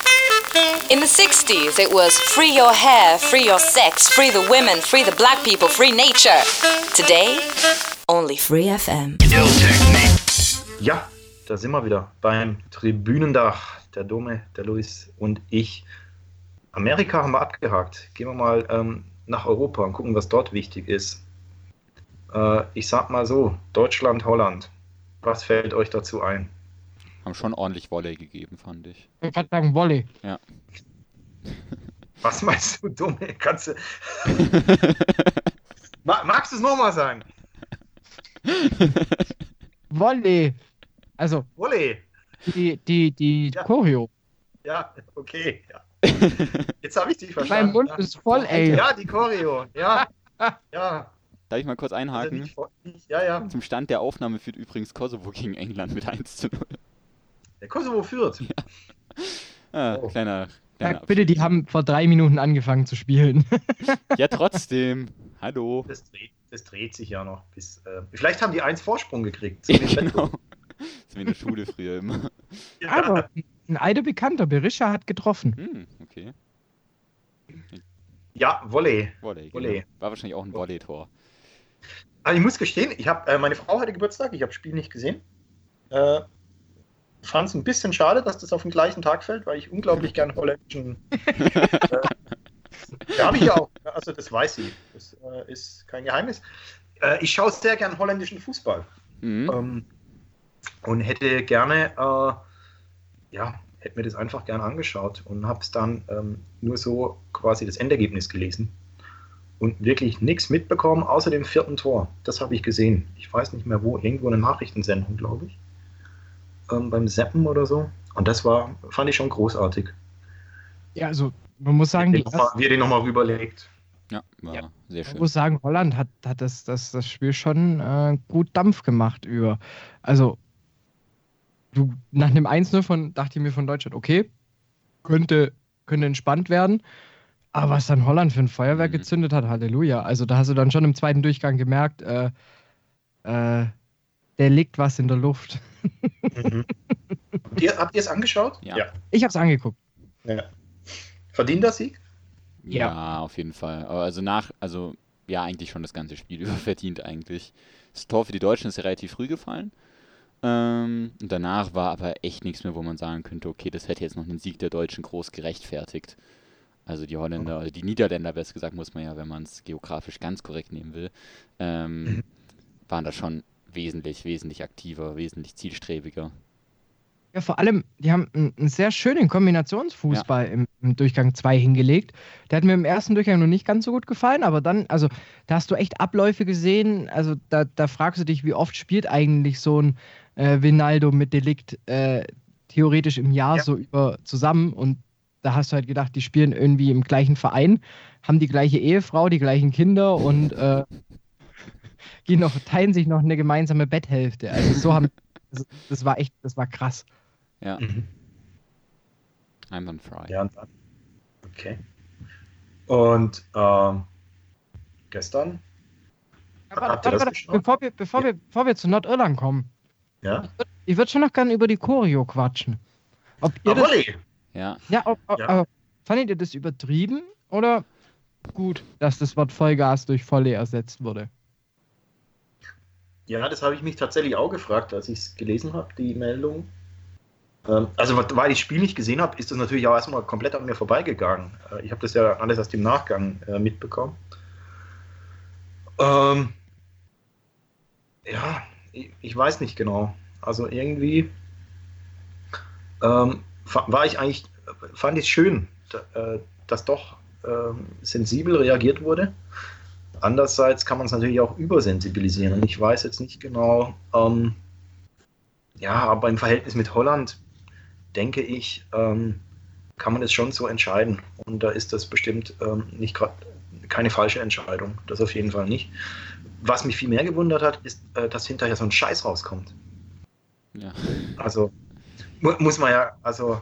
G: In the 60s, it was free your hair, free your sex, free the women, free the black people, free nature. Today, only free FM.
C: Ja, da sind wir wieder beim Tribünendach. Der Dome, der Luis und ich. Amerika haben wir abgehakt. Gehen wir mal ähm, nach Europa und gucken, was dort wichtig ist. Äh, ich sag mal so: Deutschland, Holland. Was fällt euch dazu ein?
B: Haben schon ordentlich Volley gegeben, fand ich.
A: Ich wollte sagen, Volley.
C: Was meinst du, Dumme? Kannst du. Ma magst du es nochmal sagen?
A: Volley. Also,
C: Wolle.
A: die, die, die
C: Ja.
A: Choreo.
C: Ja, okay. Ja. Jetzt habe ich dich
A: Mein
C: verstanden.
A: Mund
C: ja.
A: ist voll, ey.
C: Ja, die Choreo. Ja. Ja.
B: Darf ich mal kurz einhaken?
C: nicht ja, ja.
B: Zum Stand der Aufnahme führt übrigens Kosovo gegen England mit 1 zu 0.
C: Der Kosovo führt.
B: Ah,
C: Oh.
B: kleiner, kleiner
A: bitte, die haben vor drei Minuten angefangen zu spielen.
B: Ja, trotzdem. Hallo.
C: Das dreht, das dreht sich ja noch bis. Äh, vielleicht haben die eins Vorsprung gekriegt. Im
B: genau. Das ist wie in der Schule früher immer.
C: Ja.
A: Aber ein alter Bekannter, Berisha, hat getroffen.
B: Hm, okay.
C: ja, Volley.
B: Volley.
C: Volley.
B: Genau. War wahrscheinlich auch ein Volley-Tor.
C: Also ich muss gestehen, ich hab, äh, meine Frau hatte Geburtstag, ich habe das Spiel nicht gesehen. Äh, Fand es ein bisschen schade, dass das auf den gleichen Tag fällt, weil ich unglaublich gern holländischen. äh, ja, habe ich ja auch. Also das weiß sie. Das äh, ist kein Geheimnis. Äh, ich schaue sehr gern holländischen Fußball.
B: Mhm.
C: Ähm, und hätte gerne, äh, ja, hätte mir das einfach gerne angeschaut und habe es dann ähm, nur so quasi das Endergebnis gelesen und wirklich nichts mitbekommen, außer dem vierten Tor. Das habe ich gesehen. Ich weiß nicht mehr wo, irgendwo eine Nachrichtensendung, glaube ich. Ähm, beim Seppen oder so. Und das war, fand ich schon großartig.
A: Ja, also man muss sagen,
C: wie,
A: die
C: er noch den nochmal rüberlegt.
B: Ja, war
C: Ja.
B: sehr
A: Man
B: schön.
A: muss sagen, Holland hat, hat das, das, das Spiel schon äh, gut Dampf gemacht über. Also, du, nach einem 1-0 von, dachte ich mir von Deutschland, okay, könnte, könnte entspannt werden. Aber was dann Holland für ein Feuerwerk
B: Mhm.
A: gezündet hat, Halleluja. Also, da hast du dann schon im zweiten Durchgang gemerkt, äh, äh, der liegt was in der Luft.
C: Mhm. habt ihr es angeschaut?
B: Ja.
C: ja.
A: Ich hab's angeguckt.
C: ja. Verdienter Sieg?
B: Ja. auf jeden Fall. Aber also nach, also ja, eigentlich schon das ganze Spiel über verdient eigentlich. Das Tor für die Deutschen ist ja relativ früh gefallen. Ähm, und danach war aber echt nichts mehr, wo man sagen könnte, okay, das hätte jetzt noch einen Sieg der Deutschen groß gerechtfertigt. Also die Holländer, oder die Niederländer, besser gesagt, muss man ja, wenn man es geografisch ganz korrekt nehmen will, ähm,
C: Mhm.
B: waren da schon wesentlich, wesentlich aktiver, wesentlich zielstrebiger.
A: Ja, vor allem, die haben einen, sehr schönen Kombinationsfußball im, im Durchgang 2 hingelegt. Der hat mir im ersten Durchgang noch nicht ganz so gut gefallen, aber dann, also, da hast du echt Abläufe gesehen. Also, da, da fragst du dich, wie oft spielt eigentlich so ein äh, Vinaldo mit Delikt äh, theoretisch im Jahr
C: Ja.
A: so über zusammen und da hast du halt gedacht, die spielen irgendwie im gleichen Verein, haben die gleiche Ehefrau, die gleichen Kinder und äh, gehen noch, teilen sich noch eine gemeinsame Betthälfte. Also so haben, das, das war echt, das war krass.
B: Ja,
C: Mhm.
B: einwandfrei.
C: Ja, und dann. Okay. Und ähm, gestern, ihr
A: warte, warte, bevor, wir, bevor, wir, bevor wir zu Nordirland kommen,
C: ja,
A: ich würde schon noch gerne über die Choreo quatschen. Ob ihr das.
B: Ja,
A: ja, ob, ob,
C: Ja.
A: aber fandet ihr das übertrieben oder gut, dass das Wort Vollgas durch Volley ersetzt wurde?
C: Ja, das habe ich mich tatsächlich auch gefragt, als ich es gelesen habe, die Meldung. Ähm, also, weil ich das Spiel nicht gesehen habe, ist das natürlich auch erstmal komplett an mir vorbeigegangen. Äh, ich habe das ja alles erst im Nachgang äh, mitbekommen. Ähm, ja, ich, ich weiß nicht genau. Also irgendwie ähm, war ich eigentlich, fand ich es schön, äh, dass doch ähm, sensibel reagiert wurde. Andererseits kann man es natürlich auch übersensibilisieren. Und ich weiß jetzt nicht genau, ähm, ja, aber im Verhältnis mit Holland, denke ich, ähm, kann man es schon so entscheiden. Und da ist das bestimmt ähm, nicht gerade keine falsche Entscheidung. Das auf jeden Fall nicht. Was mich viel mehr gewundert hat, ist, äh, dass hinterher so ein Scheiß rauskommt.
B: ja.
C: Also mu muss man ja, also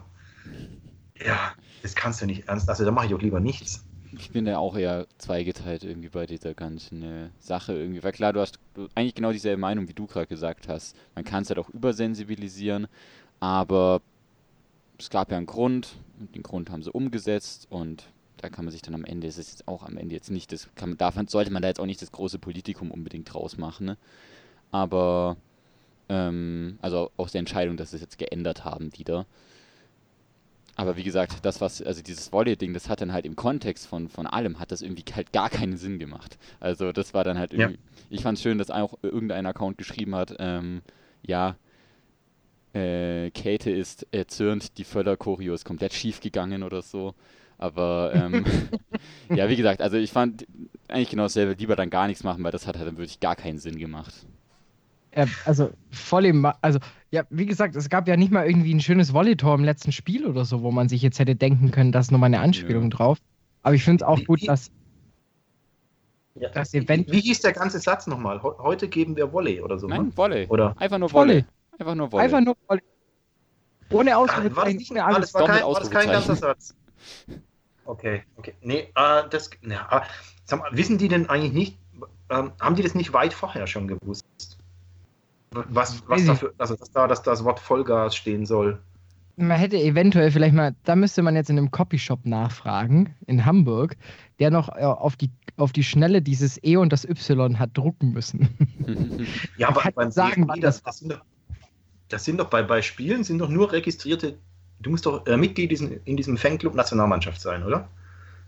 C: ja, das kannst du nicht ernst. Also da mache ich auch lieber nichts.
B: Ich bin da auch eher zweigeteilt irgendwie bei dieser ganzen äh, Sache irgendwie. Weil klar, du hast eigentlich genau dieselbe Meinung, wie du gerade gesagt hast. Man kann es halt auch übersensibilisieren, aber es gab ja einen Grund und den Grund haben sie umgesetzt und da kann man sich dann am Ende, es ist jetzt auch am Ende jetzt nicht, das kann man, davon sollte man da jetzt auch nicht das große Politikum unbedingt draus machen, ne? Aber ähm, also aus der Entscheidung, dass sie es jetzt geändert haben wieder. Aber wie gesagt, das was, also dieses Volley-Ding, das hat dann halt im Kontext von, von allem, hat das irgendwie halt gar keinen Sinn gemacht. Also das war dann halt
C: Ja.
B: irgendwie, ich fand es schön, dass auch irgendein Account geschrieben hat, ähm, ja, äh, Käthe ist erzürnt, die Völler-Choreo ist komplett schief gegangen oder so. Aber ähm, ja, wie gesagt, also ich fand eigentlich genau dasselbe, lieber dann gar nichts machen, weil das hat halt dann wirklich gar keinen Sinn gemacht.
A: Ja, also Volley, ma- also ja, wie gesagt, es gab ja nicht mal irgendwie ein schönes Volley-Tor im letzten Spiel oder so, wo man sich jetzt hätte denken können, da ist nochmal eine Anspielung drauf. Aber ich finde es auch
C: Wie-
A: gut, dass
C: Ja.
A: Das Event-
C: Wie hieß der ganze Satz nochmal? Heu- Heute geben wir Volley oder so.
B: Nein,
C: ne?
B: Volley.
C: Oder?
B: Einfach nur
A: Volley.
B: Volley. Einfach nur Volley.
A: einfach nur Volley. Ohne
C: Ah, war das,
A: Ausrufezeichen,
C: nicht, war,
A: alles.
C: war, kein, war das kein ganzer
B: Ausrufezeichen.
C: Satz? Okay, okay. Nee, äh, das, ja, aber, sag mal, wissen die denn eigentlich nicht, ähm, haben die das nicht weit vorher schon gewusst? Was, was dafür, also dass da dass das Wort Vollgas stehen soll.
A: Man hätte eventuell vielleicht mal, da müsste man jetzt in einem Copyshop nachfragen, in Hamburg, der noch äh, auf, die, auf die Schnelle dieses E und das Y hat drucken müssen.
C: Ja, aber beim
A: sagen, wann
C: das,
A: das
C: das sind doch, das sind doch bei, bei Spielen sind doch nur registrierte, du musst doch äh, Mitglied diesen, in diesem Fanclub Nationalmannschaft sein, oder?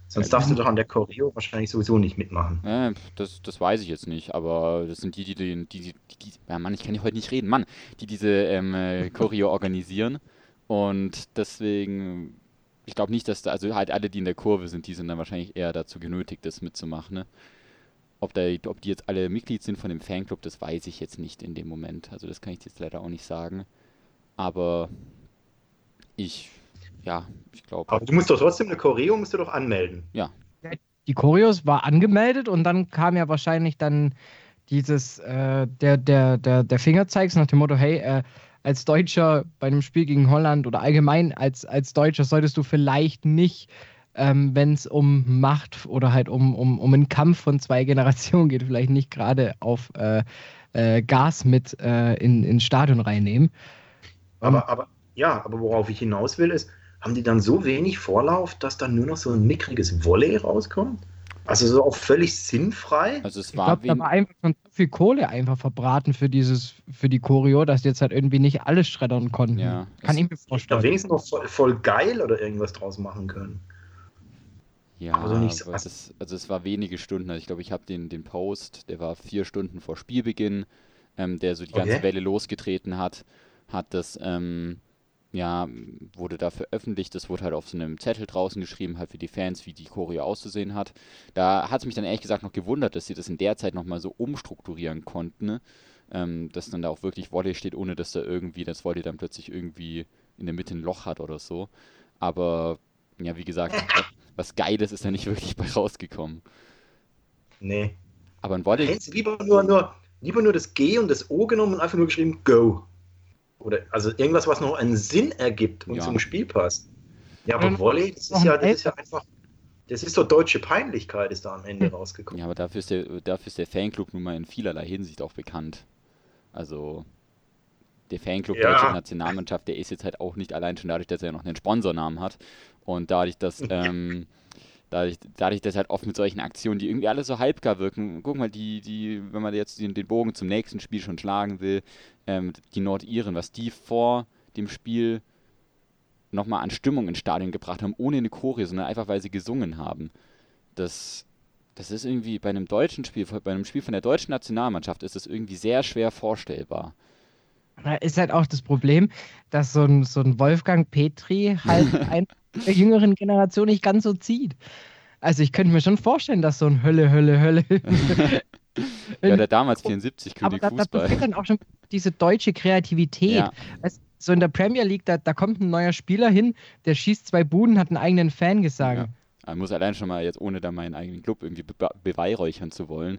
C: Sonst darfst du doch an der Choreo wahrscheinlich sowieso nicht mitmachen.
B: Ja, das, das weiß ich jetzt nicht, aber das sind die, die, die, die, die, die ja Mann, ich kann ja heute nicht reden, Mann, die diese ähm, äh, Choreo organisieren und deswegen, ich glaube nicht, dass da, also halt alle, die in der Kurve sind, die sind dann wahrscheinlich eher dazu genötigt, das mitzumachen, ne? Ob, da, ob die jetzt alle Mitglied sind von dem Fanclub, das weiß ich jetzt nicht in dem Moment, also das kann ich jetzt leider auch nicht sagen, aber ich, ja, ich glaube,
C: Aber du musst doch trotzdem eine Choreo musst du doch anmelden.
A: Die Choreos war angemeldet und dann kam ja wahrscheinlich dann dieses, äh, der, der, der, der Fingerzeig nach dem Motto, hey, äh, als Deutscher bei einem Spiel gegen Holland oder allgemein als, als Deutscher solltest du vielleicht nicht, ähm, wenn es um Macht oder halt um, um, um einen Kampf von zwei Generationen geht, vielleicht nicht gerade auf äh, äh, Gas mit äh, in, ins Stadion reinnehmen.
C: Aber, aber ja, aber worauf ich hinaus will, ist, haben die dann so wenig Vorlauf, dass dann nur noch so ein mickriges Volley rauskommt? Also so auch völlig sinnfrei?
B: also es
A: Ich
B: war
A: glaube, da war einfach schon zu viel Kohle einfach verbraten für dieses, für die Choreo, dass die jetzt halt irgendwie nicht alles schreddern konnten.
B: Ja,
A: Kann
B: es-
A: ich mir
C: Da
A: vorstellen.
C: wenigstens noch voll, voll geil oder irgendwas draus machen können.
B: Ja,
C: Also nicht so-
B: das, also es war wenige Stunden. Also ich glaube, ich habe den, den Post, der war vier Stunden vor Spielbeginn, ähm, der so die ganze
C: Okay.
B: Welle losgetreten hat, hat das, ähm, ja, wurde da veröffentlicht. Das wurde halt auf so einem Zettel draußen geschrieben, halt für die Fans, wie die Choreo auszusehen hat. Da hat es mich dann ehrlich gesagt noch gewundert, dass sie das in der Zeit nochmal so umstrukturieren konnten, ne? ähm, dass dann da auch wirklich Volley steht, ohne dass da irgendwie das Volley dann plötzlich irgendwie in der Mitte ein Loch hat oder so. Aber Ja, wie gesagt, was Geiles ist da nicht wirklich bei rausgekommen.
C: Nee.
B: Aber ein Volley,
C: Hätten sie lieber nur, nur, lieber nur das G und das O genommen und einfach nur geschrieben Go. Oder also irgendwas, was noch einen Sinn ergibt und
B: Ja.
C: zum Spiel passt. Ja, aber Volley, das ist ja, das ist ja einfach. Das ist doch deutsche Peinlichkeit, ist da am Ende rausgekommen.
B: ja, aber dafür ist, der, dafür ist der Fanclub nun mal in vielerlei Hinsicht auch bekannt. Also, der Fanclub
C: Ja.
B: Deutsche Nationalmannschaft, der ist jetzt halt auch nicht allein schon dadurch, dass er noch einen Sponsornamen hat. Und dadurch, dass, ähm, dadurch, dadurch, dass halt oft mit solchen Aktionen, die irgendwie alle so halbgar wirken, guck mal, die, die, wenn man jetzt den, den Bogen zum nächsten Spiel schon schlagen will, ähm, die Nordiren, was die vor dem Spiel nochmal an Stimmung ins Stadion gebracht haben, ohne eine Choreo, sondern einfach, weil sie gesungen haben. Das, das ist irgendwie bei einem deutschen Spiel, bei einem Spiel von der deutschen Nationalmannschaft ist das irgendwie sehr schwer vorstellbar.
A: Da ist halt auch das Problem, dass so ein, so ein Wolfgang Petri halt ein der jüngeren Generation nicht ganz so zieht. Also ich könnte mir schon vorstellen, dass so ein Hölle, Hölle, Hölle.
B: Ja, der damals 74
A: aber
B: König
A: da, da
B: Fußball.
A: fehlt dann auch schon diese deutsche Kreativität.
B: Ja.
A: Weißt, so in der Premier League, da, da kommt ein neuer Spieler hin, der schießt zwei Buden, hat einen eigenen Fangesang.
B: Ja. Man muss allein schon mal jetzt, ohne da meinen eigenen Club irgendwie be beweihräuchern zu wollen,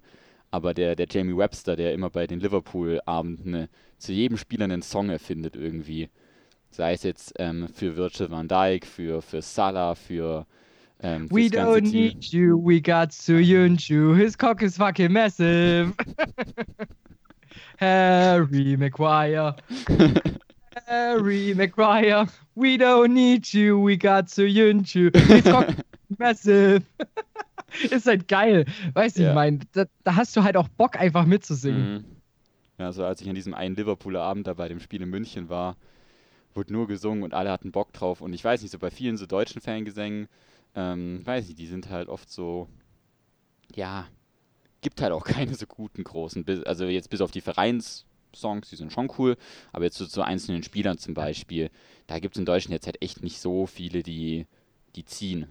B: aber der, der Jamie Webster, der immer bei den Liverpool-Abenden ne, zu jedem Spieler einen Song erfindet irgendwie. Sei es jetzt ähm, für Virgil van Dijk, für, für Salah, für ähm,
A: We don't
B: Team.
A: need you, we got Suyunchu, his cock is fucking massive. Harry Maguire. Harry Maguire, we don't need you, we got Suyunchu, his cock is massive. ist halt geil. Weißt du,
B: Ja.
A: ich meine, da, da hast du halt auch Bock, einfach mitzusingen.
B: Mhm. Ja, so als ich an diesem einen Liverpooler Abend da bei dem Spiel in München war, wurde nur gesungen und alle hatten Bock drauf. Und ich weiß nicht, so bei vielen so deutschen Fangesängen, ähm, weiß nicht, die sind halt oft so, ja, gibt halt auch keine so guten großen, also jetzt bis auf die Vereinssongs, die sind schon cool, aber jetzt so zu einzelnen Spielern zum Beispiel, da gibt es in Deutschland jetzt halt echt nicht so viele, die, die ziehen.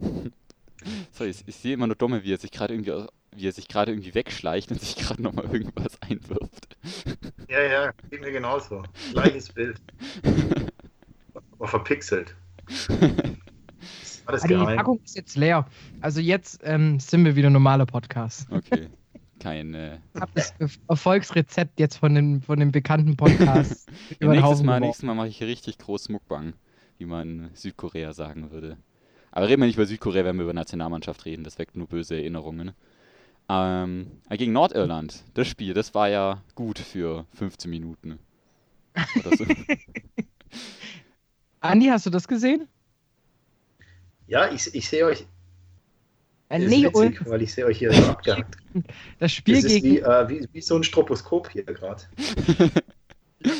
B: so, ich, ich sehe immer nur Dumme, wie er sich gerade irgendwie, wie er sich gerade irgendwie wegschleicht und sich gerade nochmal irgendwas einwirft.
C: Ja, ja, geht mir genauso. Gleiches Bild. Aber verpixelt. Alles
A: die
C: geheim.
A: Packung ist jetzt leer. Also jetzt ähm, sind wir wieder normaler Podcast.
B: Okay. Kein, äh,
A: Ich habe das Erfolgsrezept jetzt von den, von den bekannten Podcasts
B: ja, nächstes Mal, nächstes Mal mache ich hier richtig groß Muckbang, wie man in Südkorea sagen würde. Aber reden wir nicht über Südkorea, wenn wir über Nationalmannschaft reden, das weckt nur böse Erinnerungen. Ähm, äh, gegen Nordirland, das Spiel, das war ja gut für 15 Minuten. Oder so.
A: Andi, hast du das gesehen?
C: Ja, ich, ich sehe euch.
A: Äh,
C: Das ist
A: nee,
C: witzig,
A: und
C: weil ich sehe euch hier so abgehackt.
A: das Spiel
C: Das ist
A: gegen.
C: wie, äh, wie, wie so ein Stroboskop hier gerade.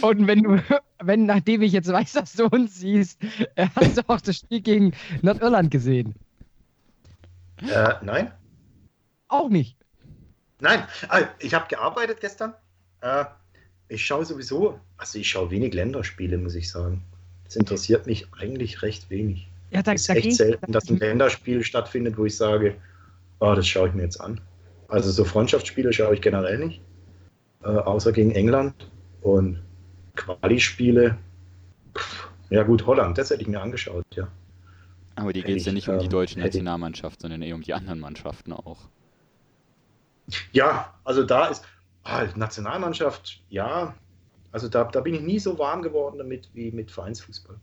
A: Und wenn du, wenn, nachdem ich jetzt weiß, dass du uns siehst, äh, hast du auch das Spiel gegen Nordirland gesehen.
C: Äh, nein?
A: Auch nicht.
C: Nein, ah, ich habe gearbeitet gestern. Äh, ich schaue sowieso, also ich schaue wenig Länderspiele, muss ich sagen. Das interessiert mich eigentlich recht wenig.
A: Ja, da,
C: Es ist
A: da
C: echt selten, dass ein Länderspiel stattfindet, wo ich sage, oh, das schaue ich mir jetzt an. Also so Freundschaftsspiele schaue ich generell nicht, äh, außer gegen England. Und Quali-Spiele, ja gut, Holland, das hätte ich mir angeschaut, ja.
B: Aber die geht es ja
C: ich,
B: nicht um die
C: ähm,
B: deutsche Nationalmannschaft, sondern eher um die anderen Mannschaften auch.
C: Ja, also da ist ah, Nationalmannschaft, ja, also da, da bin ich nie so warm geworden damit wie mit Vereinsfußball.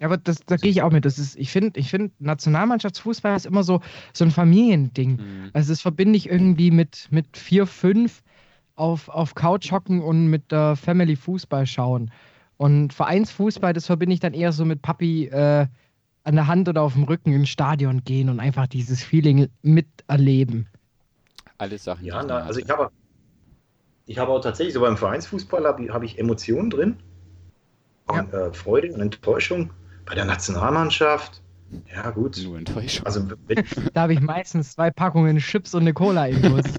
A: Ja, aber das, da gehe ich auch mit. Das ist, ich finde, ich finde, Nationalmannschaftsfußball ist immer so, so ein Familiending.
B: Mhm.
A: Also das verbinde ich irgendwie mit, mit vier, fünf auf, auf Couch hocken und mit der Family Fußball schauen. Und Vereinsfußball, das verbinde ich dann eher so mit Papi äh, an der Hand oder auf dem Rücken ins Stadion gehen und einfach dieses Feeling miterleben.
B: Alles Sachen,
C: Ja, na, also ich habe ich habe auch tatsächlich so beim Vereinsfußball habe ich, habe ich Emotionen drin. Und, äh, Freude und Enttäuschung. Bei der Nationalmannschaft, ja gut.
B: Nur Enttäuschung.
C: Also
A: Da habe ich meistens zwei Packungen Chips und eine Cola im Bus.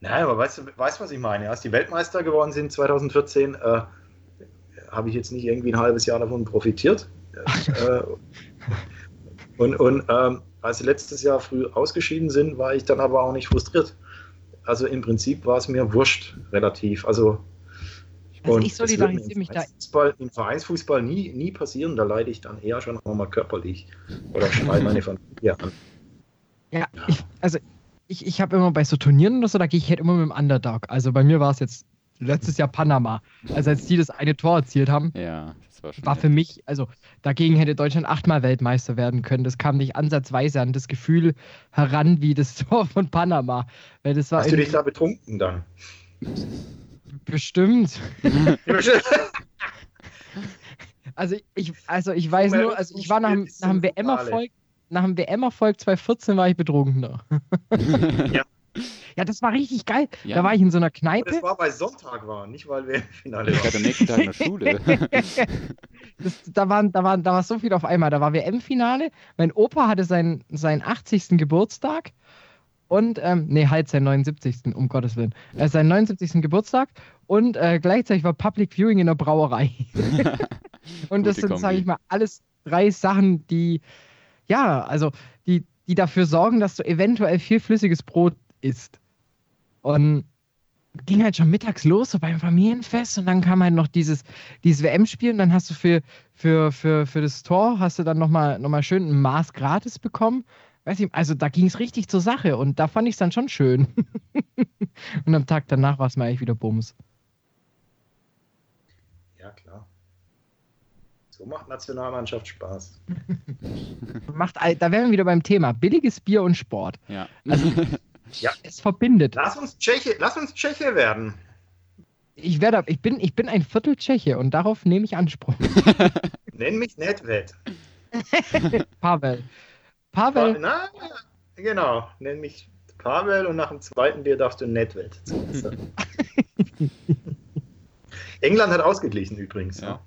C: Nein, aber weißt du, weißt, was ich meine? Als die Weltmeister geworden sind 2014, äh, habe ich jetzt nicht irgendwie ein halbes Jahr davon profitiert. äh, und und ähm, als sie letztes Jahr früh ausgeschieden sind, war ich dann aber auch nicht frustriert. Also im Prinzip war es mir wurscht, relativ. Also
A: Also
C: Und
A: ich
C: das würde
A: solidarisiere
C: im
A: mich da.
C: Vereinsfußball, Im Vereinsfußball nie, nie passieren, da leide ich dann eher schon auch mal körperlich oder schreie meine Familie an.
A: Ja, ich, also ich, ich habe immer bei so Turnieren oder so, da gehe ich halt immer mit dem Underdog. Also bei mir war es jetzt letztes Jahr Panama. Also als die das eine Tor erzielt haben,
B: Ja, das war schon.
A: war für mich, also dagegen hätte Deutschland achtmal Weltmeister werden können. Das kam nicht ansatzweise an das Gefühl heran wie das Tor von Panama. Weil das war
C: Hast du dich da betrunken dann?
A: Bestimmt. Also ich, also ich weiß nur, also ich war nach, dem- nach dem WM-Erfolg, nach dem WM-Erfolg 2014 war ich betrunkener.
C: Ja.
A: Ja, das war richtig geil.
B: Ja.
A: Da war ich in so einer
C: Aber
A: Kneipe.
C: das war, weil Sonntag war, nicht weil wir im Finale
B: Ich hatte am nächsten Tag in der Schule.
A: Das, da, waren, da, waren, da war so viel auf einmal. Da war WM-Finale. Mein Opa hatte seinen, seinen 80. Geburtstag. Und, ähm, nee, halt seinen 79. um Gottes Willen. Äh, seinen 79. Geburtstag. Und äh, gleichzeitig war Public Viewing in der Brauerei. und das sind, sage ich mal, alles drei Sachen, die, ja, also, die, die dafür sorgen, dass du eventuell viel flüssiges Brot isst. Und ging halt schon mittags los, so beim Familienfest und dann kam halt noch dieses, dieses WM-Spiel und dann hast du für, für, für, für das Tor hast du dann nochmal noch mal schön ein Maß gratis bekommen. Weiß ich, also da ging es richtig zur Sache und da fand ich es dann schon schön. und am Tag danach war es mir eigentlich wieder Bums.
C: Ja, klar. So macht Nationalmannschaft Spaß.
A: Macht, da wären wir wieder beim Thema. Billiges Bier und Sport.
B: ja.
A: Es verbindet.
C: Lass uns Tscheche, lass uns Tscheche werden.
A: Ich, werde, ich, bin, ich bin ein Viertel Tscheche und darauf nehme ich Anspruch.
C: Nenn mich Nedved.
A: Pavel. Pavel,
C: Na, genau. Nenn mich Pavel und nach dem zweiten Bier darfst du Nedved. England hat ausgeglichen übrigens.
B: Ja.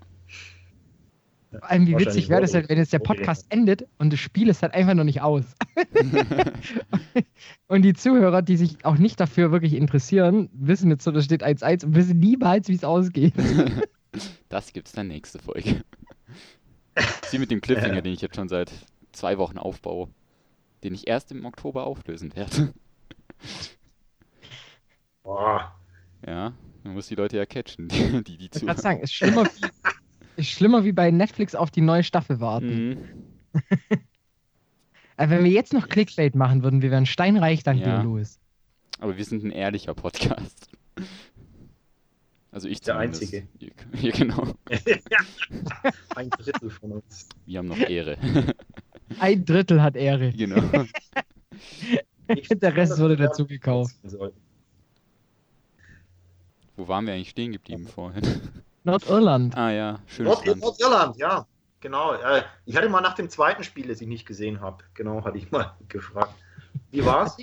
A: Vor allem, wie witzig wäre das halt, wenn jetzt der Podcast endet und das Spiel ist halt einfach noch nicht aus. und die Zuhörer, die sich auch nicht dafür wirklich interessieren, wissen jetzt so, da steht 1-1 und wissen niemals, wie es ausgeht.
B: Das gibt's dann nächste Folge. Sie mit dem Cliffhanger, den ich jetzt schon seit zwei Wochen aufbaue, den ich erst im Oktober auflösen werde.
C: Boah.
B: Ja, man muss die Leute ja catchen, die, die, die
A: Ich kann
B: zuhören.
A: sagen, ist schlimmer, wie, ist schlimmer wie bei Netflix auf die neue Staffel warten.
B: Mhm.
A: Also wenn wir jetzt noch Clickbait machen würden, wir wären steinreich, dann
B: Ja.
A: Louis.
B: Aber wir sind ein ehrlicher Podcast. Also ich
C: Der
B: zumindest.
C: Einzige.
B: Ihr, ihr, genau.
C: Ein Drittel von uns.
B: Wir haben noch Ehre.
A: Ein Drittel hat Ehre.
B: genau.
A: Der Rest wurde dazu gekauft.
B: Wo waren wir eigentlich stehen geblieben vorhin?
A: Nordirland.
B: Ah ja, schönes
C: Nord
B: Land.
C: Nordirland, ja. Genau. Äh, ich hatte mal nach dem zweiten Spiel, das ich nicht gesehen habe, genau, hatte ich mal gefragt. Wie war's?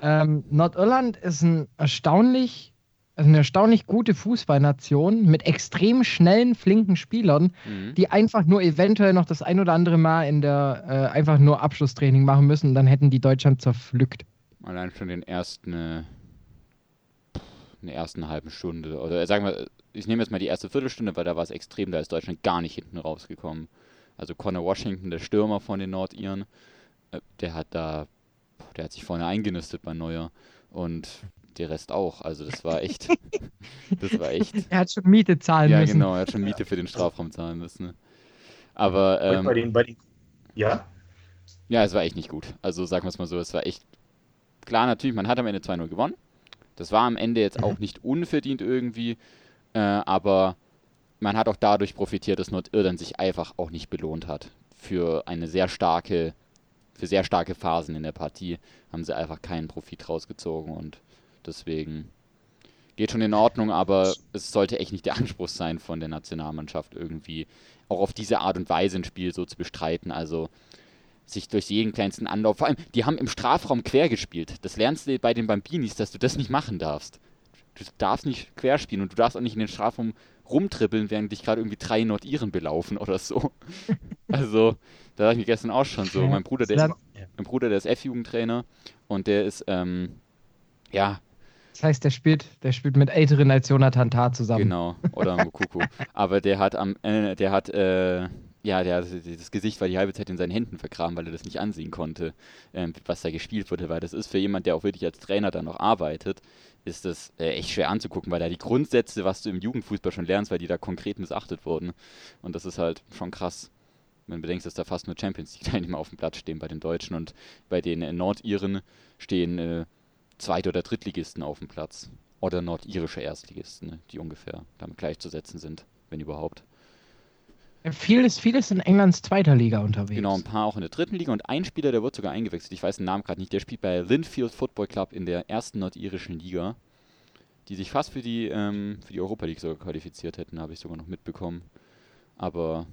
A: Ähm, Nordirland ist ein erstaunlich, also eine erstaunlich gute Fußballnation mit extrem schnellen, flinken Spielern,
B: Mhm.
A: die einfach nur eventuell noch das ein oder andere Mal in der äh, einfach nur Abschlusstraining machen müssen, dann hätten die Deutschland zerpflückt.
B: Allein schon den ersten, äh, in der ersten halben Stunde. Oder äh, sagen wir, ich nehme jetzt mal die erste Viertelstunde, weil da war es extrem, da ist Deutschland gar nicht hinten rausgekommen. Also Connor Washington, der Stürmer von den Nordiren, äh, der hat da, der hat sich vorne eingenistet bei Neuer. Und der Rest auch. Also das war echt, das war echt.
A: Er hat schon Miete zahlen
B: Ja,
A: müssen.
B: genau, er hat schon Miete für den Strafraum zahlen müssen. Ne? Aber
C: Und bei
B: ähm,
C: den, bei den, ja?
B: ja, es war echt nicht gut. Also sagen wir es mal so, es war echt klar, natürlich, man hat am Ende 2-0 gewonnen. Das war am Ende jetzt auch nicht unverdient irgendwie, äh, aber man hat auch dadurch profitiert, dass Nordirland sich einfach auch nicht belohnt hat. Für eine sehr starke, für sehr starke Phasen in der Partie haben sie einfach keinen Profit rausgezogen und deswegen geht schon in Ordnung, aber es sollte echt nicht der Anspruch sein von der Nationalmannschaft irgendwie auch auf diese Art und Weise ein Spiel so zu bestreiten. Also sich durch jeden kleinsten Anlauf. Vor allem, die haben im Strafraum quer gespielt. Das lernst du bei den Bambinis, dass du das nicht machen darfst. Du darfst nicht quer spielen und du darfst auch nicht in den Strafraum rumtribbeln, während dich gerade irgendwie drei Nordiren belaufen oder so. Also, da dachte ich mir gestern auch schon so. Mein Bruder, der ist, mein Bruder, der ist F-Jugendtrainer und der ist, ähm, ja,
A: Das heißt, der spielt, der spielt mit Älteren als Jonathan Tah zusammen.
B: Genau, oder Mukoko. Aber der hat am, äh, der hat, äh, ja, der, das Gesicht war die halbe Zeit in seinen Händen vergraben, weil er das nicht ansehen konnte, ähm, was da gespielt wurde, weil das ist für jemand, der auch wirklich als Trainer dann noch arbeitet, ist das äh, echt schwer anzugucken, weil da die Grundsätze, was du im Jugendfußball schon lernst, weil die da konkret missachtet wurden. Und das ist halt schon krass. Wenn du bedenkst, dass da fast nur Champions League-Teilnehmer auf dem Platz stehen bei den Deutschen und bei den äh, Nordiren stehen äh, Zweit- oder Drittligisten auf dem Platz. Oder nordirische Erstligisten, ne, die ungefähr damit gleichzusetzen sind, wenn überhaupt.
A: Vieles, vieles in Englands zweiter Liga unterwegs.
B: Genau, ein paar auch in der dritten Liga und ein Spieler, der wird sogar eingewechselt. Ich weiß den Namen gerade nicht. Der spielt bei Linfield Football Club in der ersten nordirischen Liga, die sich fast für die, ähm, für die Europa League sogar qualifiziert hätten, habe ich sogar noch mitbekommen. Aber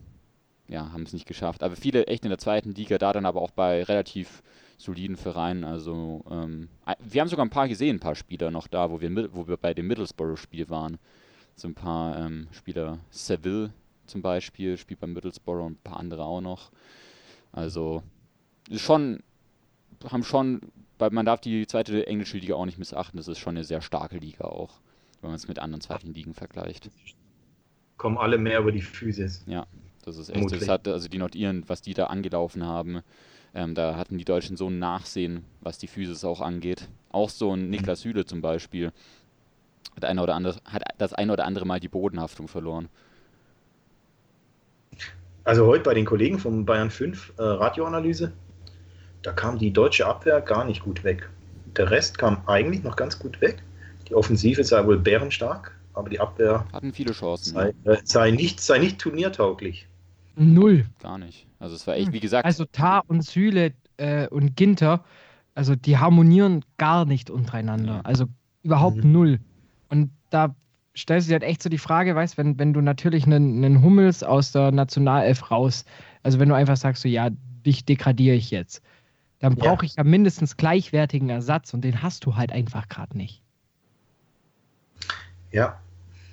B: ja, haben es nicht geschafft. Aber viele echt in der zweiten Liga, da dann aber auch bei relativ soliden Vereinen. Also ähm, wir haben sogar ein paar gesehen, ein paar Spieler noch da, wo wir, wo wir bei dem Middlesbrough-Spiel waren. So ein paar ähm, Spieler, Seville zum Beispiel, spielt bei Middlesbrough und ein paar andere auch noch. Also schon, haben schon, man darf die zweite englische Liga auch nicht missachten, das ist schon eine sehr starke Liga auch, wenn man es mit anderen zweiten Ligen vergleicht.
C: Kommen alle mehr über die Physis.
B: Ja, das ist echt, das hat, also die Nordiren, was die da angelaufen haben, ähm, da hatten die Deutschen so ein Nachsehen, was die Physis auch angeht. Auch so ein Niklas Süle zum Beispiel hat, eine oder andere, hat das eine oder andere Mal die Bodenhaftung verloren.
C: Also heute bei den Kollegen von Bayern 5 äh, Radioanalyse, da kam die deutsche Abwehr gar nicht gut weg. Der Rest kam eigentlich noch ganz gut weg. Die Offensive sei wohl bärenstark, aber die Abwehr
B: hatten viele Chancen.
C: Sei, äh, sei, nicht, sei nicht turniertauglich.
A: Null.
B: Gar nicht. Also es war echt, wie gesagt.
A: Also Tar und Süle äh, und Ginter, also die harmonieren gar nicht untereinander. Ja. Also überhaupt mhm. null. Und da stellst du dir halt echt so die Frage, weißt wenn, wenn du natürlich einen, einen Hummels aus der Nationalelf raus, also wenn du einfach sagst, so ja, dich degradiere ich jetzt, dann brauche ja. ich ja mindestens gleichwertigen Ersatz und den hast du halt einfach gerade nicht.
C: Ja.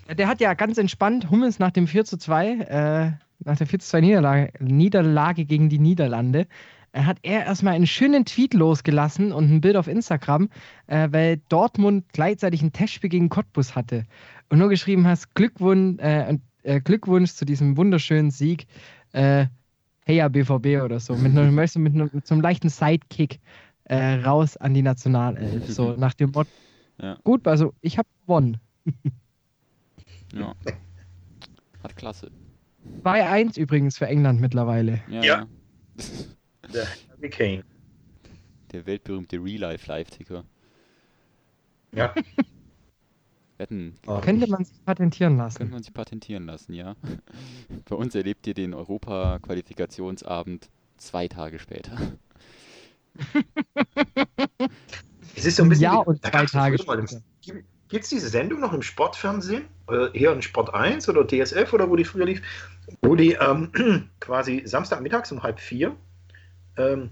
A: Der hat ja ganz entspannt Hummels nach dem 4 zu 2, äh, nach der 4 zu 2 Niederlage, Niederlage gegen die Niederlande, äh, hat er erstmal einen schönen Tweet losgelassen und ein Bild auf Instagram, äh, weil Dortmund gleichzeitig ein Testspiel gegen Cottbus hatte. Und nur geschrieben hast, Glückwunsch, äh, äh, Glückwunsch zu diesem wunderschönen Sieg. Äh, hey ja, BVB oder so. Mit, einem, mit, einem, mit so einem leichten Sidekick äh, raus an die Nationalelf. So nach dem Motto. Ja. Gut, also ich habe gewonnen.
B: ja. Hat klasse.
A: 2-1 übrigens für England mittlerweile.
B: Ja. ja.
C: Der Harry Kane.
B: Der weltberühmte Real-Life-Live-Ticker.
C: Ja.
B: Wetten.
A: Oh. Könnte man sich patentieren lassen.
B: Könnte man sich patentieren lassen, ja. Bei uns erlebt ihr den Europa-Qualifikationsabend zwei Tage später.
C: es ist so ein bisschen.
A: Ja, und zwei Tage später.
C: Gibt es diese Sendung noch im Sportfernsehen? hier in Sport 1 oder DSF oder wo die früher lief? Wo die ähm, quasi Samstagmittags um halb vier ähm,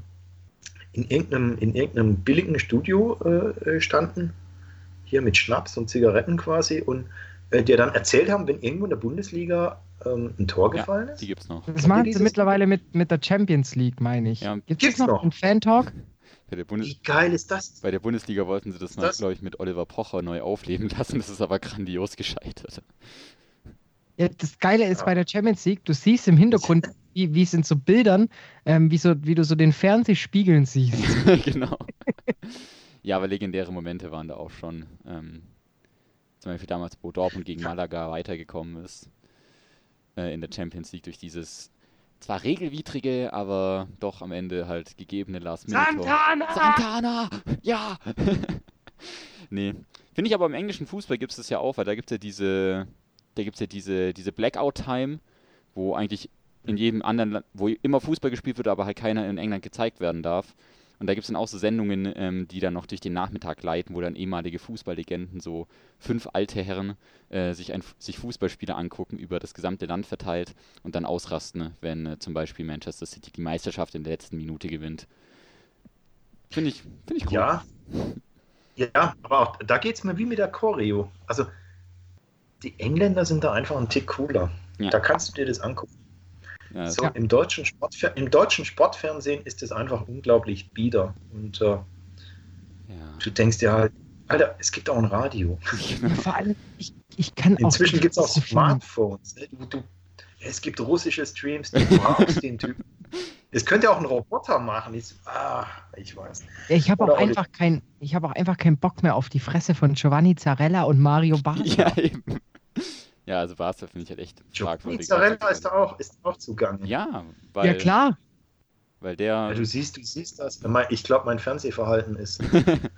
C: in, irgendeinem, in irgendeinem billigen Studio äh, standen, hier mit Schnaps und Zigaretten quasi, und äh, dir dann erzählt haben, wenn irgendwo in der Bundesliga ähm, ein Tor ja, gefallen ist.
B: Die gibt's noch.
A: Das machen sie mittlerweile mit, mit der Champions League, meine ich.
B: Ja,
A: Gibt es noch, noch einen Fan-Talk?
C: Wie geil ist das?
B: Bei der Bundesliga wollten sie das, das? glaube ich, mit Oliver Pocher neu aufleben lassen. Das ist aber grandios gescheitert.
A: Ja, das Geile ist ja. bei der Champions League, du siehst im Hintergrund, wie, wie es in so Bildern, ähm, wie, so, wie du so den Fernsehspiegeln siehst.
B: genau. ja, aber legendäre Momente waren da auch schon. Ähm, zum Beispiel damals, wo Dortmund gegen Malaga weitergekommen ist. Äh, in der Champions League durch dieses zwar regelwidrige, aber doch am Ende halt gegebene Last Minute.
A: Santana!
B: Santana! Ja! nee. Finde ich aber im englischen Fußball gibt es das ja auch, weil da gibt es ja diese, da gibt ja diese, diese Blackout-Time, wo eigentlich in jedem anderen Land, wo immer Fußball gespielt wird, aber halt keiner in England gezeigt werden darf. Und da gibt es dann auch so Sendungen, ähm, die dann noch durch den Nachmittag leiten, wo dann ehemalige Fußballlegenden, so fünf alte Herren, äh, sich, ein, sich Fußballspiele angucken, über das gesamte Land verteilt und dann ausrasten, wenn äh, zum Beispiel Manchester City die Meisterschaft in der letzten Minute gewinnt. Finde ich, find ich cool.
C: Ja. Ja, aber auch da geht es mir wie mit der Choreo. Also, die Engländer sind da einfach ein Tick cooler. Ja. Da kannst du dir das angucken. Ja, so, im, deutschen Sportfer Im deutschen Sportfernsehen ist es einfach unglaublich bieder. Und äh, ja. du denkst dir halt, Alter, es gibt auch ein Radio.
A: Vor allem, ich, ich kann
C: Inzwischen gibt es auch Smartphones. Ne? Du, du, Es gibt russische Streams, du brauchst den Typen. Es könnte auch ein Roboter machen. Ich, ah, ich weiß.
A: Ja, Ich habe auch einfach kein, ich habe auch einfach keinen Bock mehr auf die Fresse von Giovanni Zarella und Mario Barca.
B: Ja, eben. Ja, also Barca finde ich halt echt fragwürdig.
C: Zarella ist da auch, ist auch zugange.
B: Ja, weil,
A: Ja, klar.
B: weil der.
C: Ja, du siehst, du siehst das. Ich glaube, mein Fernsehverhalten ist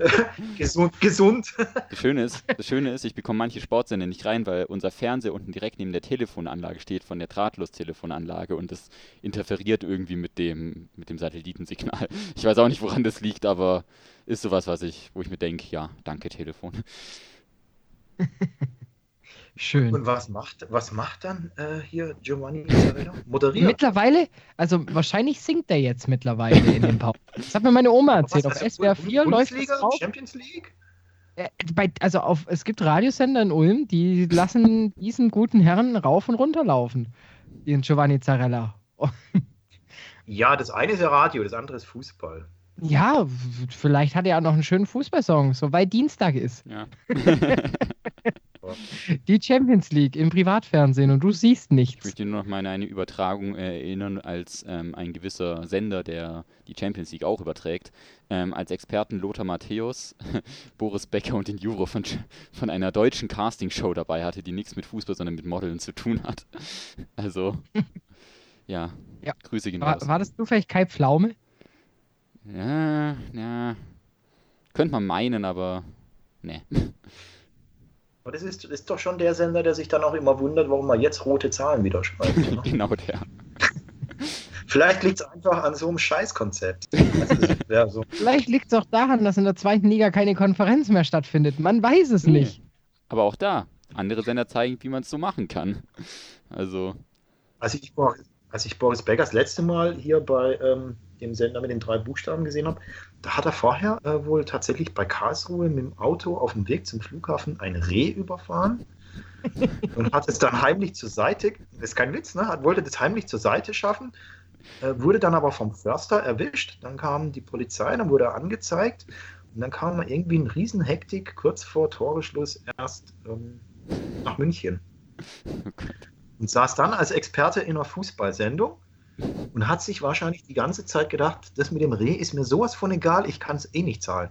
C: gesund. gesund.
B: Das Schöne ist, das Schöne ist, ich bekomme manche Sportsender nicht rein, weil unser Fernseher unten direkt neben der Telefonanlage steht, von der Drahtlos-Telefonanlage und das interferiert irgendwie mit dem, mit dem Satellitensignal. Ich weiß auch nicht, woran das liegt, aber ist sowas, was ich, wo ich mir denke, ja, danke Telefon.
A: Schön.
C: Und was macht, was macht dann äh, hier Giovanni Zarella? Moderiert.
A: Mittlerweile, also wahrscheinlich singt er jetzt mittlerweile in den Pausen. Das hat mir meine Oma erzählt. Auf
C: Was,
A: SWR 4 läuft das
C: Bundesliga,
A: drauf.
C: Champions League?
A: Äh, Bei, also auf, es gibt Radiosender in Ulm, die lassen diesen guten Herren rauf und runter laufen. Den Giovanni Zarella.
C: Ja, das eine ist ja Radio, das andere ist Fußball.
A: Ja, vielleicht hat er auch noch einen schönen Fußballsong, so weil Dienstag ist.
B: Ja.
A: Die Champions League im Privatfernsehen und du siehst
B: Ich
A: nichts.
B: möchte nur noch mal an eine Übertragung äh, erinnern, als ähm, ein gewisser Sender, der die Champions League auch überträgt, ähm, als Experten Lothar Matthäus, Boris Becker und den Juro von, von einer deutschen Castingshow dabei hatte, die nichts mit Fußball, sondern mit Modeln zu tun hat. Also, ja,
A: Ja.
B: Grüße gehen
A: War,
B: raus.
A: war das zufällig Kai Pflaume?
B: Ja, ja, könnte man meinen, aber ne.
C: Aber das ist, ist doch schon der Sender, der sich dann auch immer wundert, warum er jetzt rote Zahlen wieder schreibt. Ne?
B: genau der.
C: Vielleicht liegt es einfach an so einem Scheißkonzept. Also, wär so.
A: Vielleicht liegt es auch daran, dass in der zweiten Liga keine Konferenz mehr stattfindet. Man weiß es
B: Nee.
A: nicht.
B: Aber auch da, andere Sender zeigen, wie man es so machen kann. Also,
C: Als ich, als ich Boris Becker das letzte Mal hier bei ähm, dem Sender mit den drei Buchstaben gesehen habe, da hat er vorher äh, wohl tatsächlich bei Karlsruhe mit dem Auto auf dem Weg zum Flughafen ein Reh überfahren und hat es dann heimlich zur Seite, das ist kein Witz, ne? Hat, wollte das heimlich zur Seite schaffen, äh, wurde dann aber vom Förster erwischt, dann kam die Polizei, dann wurde er angezeigt und dann kam irgendwie ein Riesenhektik kurz vor Toreschluss erst ähm, nach München
B: oh
C: und saß dann als Experte in einer Fußballsendung und hat sich wahrscheinlich die ganze Zeit gedacht, das mit dem Reh ist mir sowas von egal, ich kann es eh nicht zahlen.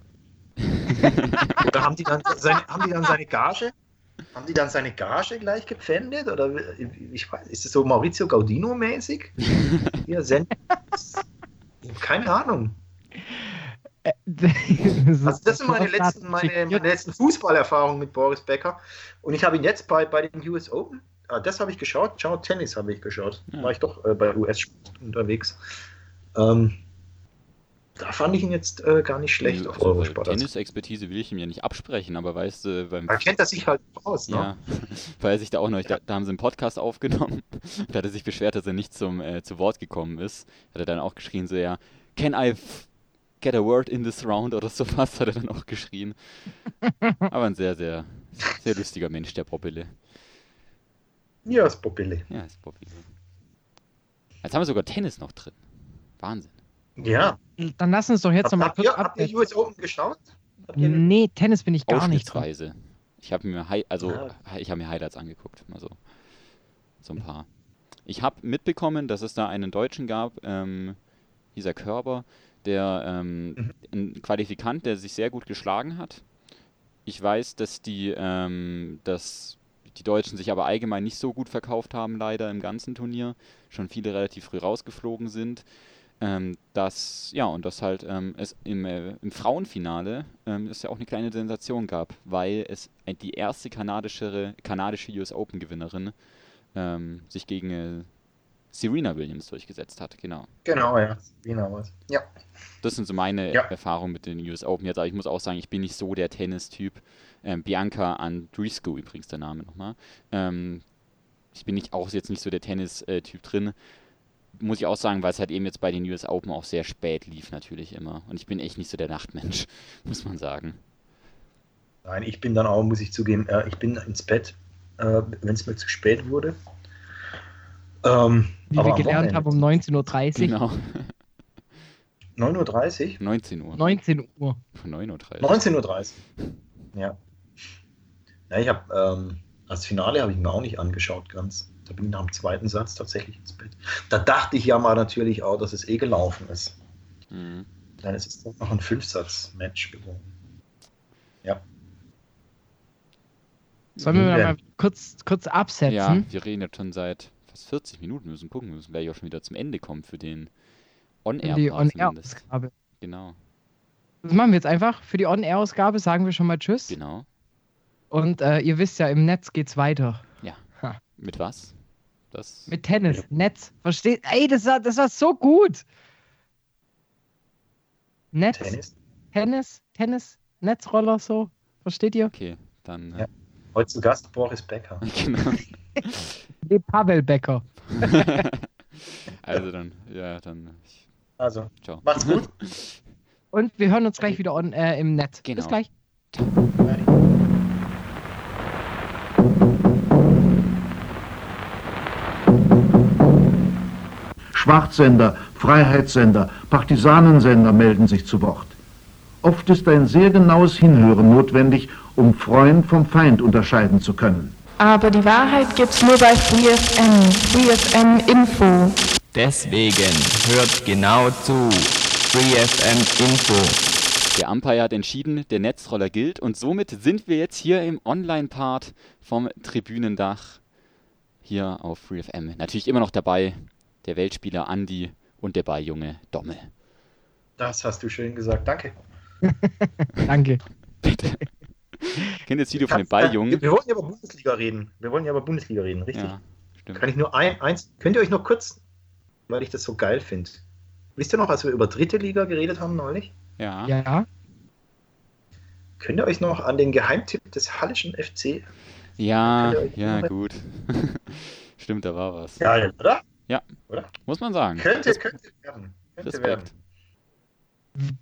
C: oder haben die, dann seine, haben die dann seine Gage, haben die dann seine Gage gleich gepfändet? Oder ich weiß, ist es so Maurizio Gaudino-mäßig? Hier. Keine Ahnung. Also das sind meine letzten, meine, meine letzten Fußballerfahrungen mit Boris Becker. Und ich habe ihn jetzt bei, bei den US Open, ah, das habe ich geschaut, Ciao Tennis habe ich geschaut.
B: Ja.
C: War ich doch äh, bei US-Sport unterwegs. Ähm, da fand ich ihn jetzt äh, gar nicht schlecht auf
B: Also,
C: Eurosport. Also,
B: Tennis-Expertise will ich ihm ja nicht absprechen, aber weißt du, beim
C: da kennt er sich halt aus, ne?
B: Ja, weil er sich da auch noch, da, da haben sie einen Podcast aufgenommen, da hat er sich beschwert, dass er nicht zum, äh, zu Wort gekommen ist. Hat er dann auch geschrien, so ja, can I get a word in this round oder sowas, hat er dann auch geschrien. Aber ein sehr, sehr, sehr lustiger Mensch, der Bobbele.
C: Ja, ist Popille.
B: Ja, ist Bobby. Jetzt haben wir sogar Tennis noch drin. Wahnsinn.
C: Ja.
A: Dann lass uns doch jetzt nochmal
C: habt,
A: kurz
C: ihr, habt ihr
A: ab.
C: US Open geschaut?
A: Nee, Tennis bin ich gar nicht.
B: Ausschnittsweise. Ich habe mir, Hi also,
C: Ja.
B: ich habe mir Highlights angeguckt, mal so, so ein paar. Ich habe mitbekommen, dass es da einen Deutschen gab, ähm, dieser Körber, der ähm,
C: Mhm.
B: ein Qualifikant, der sich sehr gut geschlagen hat. Ich weiß, dass die, ähm, dass die Deutschen sich aber allgemein nicht so gut verkauft haben, leider im ganzen Turnier. Schon viele relativ früh rausgeflogen sind. Ähm, dass, ja, und dass halt ähm, es im, äh, im Frauenfinale ähm, es ja auch eine kleine Sensation gab, weil es ein- die erste kanadische, kanadische US Open-Gewinnerin ähm, sich gegen äh, Serena Williams durchgesetzt hat, genau.
C: Genau, ja. Genau was. Ja.
B: Das sind so meine
C: Ja.
B: Erfahrungen mit den US Open jetzt, aber ich muss auch sagen, ich bin nicht so der Tennis-Typ. Ähm, Bianca Andreescu übrigens der Name nochmal. Ähm, ich bin nicht auch jetzt nicht so der Tennis-Typ drin. Muss ich auch sagen, weil es halt eben jetzt bei den US Open auch sehr spät lief natürlich immer. Und ich bin echt nicht so der Nachtmensch, muss man sagen.
C: Nein, ich bin dann auch, muss ich zugeben, äh, ich bin ins Bett, äh, wenn es mir zu spät wurde. Ähm,
A: Wie
C: aber
A: wir gelernt haben um 19.30 Uhr.
B: Genau.
C: 9.30 Uhr?
B: 19 Uhr.
A: 19 Uhr.
B: Von 9.30 Uhr.
C: 19.30 Uhr. Ja. Ja, ich habe ähm, das Finale habe ich mir auch nicht angeschaut ganz. Da bin ich nach dem zweiten Satz tatsächlich ins Bett. Da dachte ich ja mal natürlich auch, dass es eh gelaufen ist.
B: Mhm.
C: Dann ist es doch noch ein Fünfsatz-Match geworden. Ja.
A: Sollen wir
C: Ja.
A: mal kurz, kurz absetzen?
B: Ja, wir reden jetzt schon seit fast 40 Minuten. Wir müssen gucken, wir müssen gleich auch schon wieder zum Ende kommen für den
A: In die. On-Air-Ausgabe.
B: Genau,
A: Das machen wir jetzt einfach. Für die On-Air-Ausgabe sagen wir schon mal Tschüss.
B: genau.
A: Und äh, ihr wisst ja, im Netz geht's weiter.
B: Mit was? Das
A: Mit Tennis, Netz. Versteht? Ey, das war, das war so gut. Netz, Tennis,
C: Tennis.
A: Tennis, Netzroller so. Versteht ihr?
B: okay, dann
C: Ja. Heute zu Gast Boris Becker.
B: äh, genau.
A: Nee, Pavel Becker.
B: also dann, ja, dann ich,
C: Also,
B: ciao.
C: macht's gut.
A: Und wir hören uns gleich wieder on, äh, im Netz.
B: Genau.
A: Bis gleich.
H: Schwarzsender, Freiheitssender, Partisanensender melden sich zu Wort. Oft ist ein sehr genaues Hinhören notwendig, um Freund vom Feind unterscheiden zu können.
I: Aber die Wahrheit gibt's nur bei FreeFM. FreeFM Info.
J: Deswegen hört genau zu. FreeFM Info.
B: Der Umpire hat entschieden, der Netzroller gilt und somit sind wir jetzt hier im Online-Part vom Tribünendach hier auf FreeFM. Natürlich immer noch dabei der Weltspieler Andi und der Balljunge Dommel.
C: Das hast du schön gesagt. Danke.
A: Danke.
B: Bitte. Kennt ihr das Video von
C: Kannst- äh,
B: Balljungen?
C: Wir wollen ja über Bundesliga reden. Wir wollen ja über Bundesliga reden, richtig?
B: Ja, stimmt.
C: Kann ich nur ein, eins. Könnt ihr euch noch kurz, weil ich das so geil finde. Wisst ihr noch, als wir über dritte Liga geredet haben neulich?
B: Ja.
A: Ja.
C: Könnt ihr euch noch an den Geheimtipp des Hallischen FC?
B: Ja, ja, gut. Stimmt, da war was.
C: Geil, oder?
B: Muss man sagen.
C: Könnte, könnte werden. Könnte werden.
B: Respekt.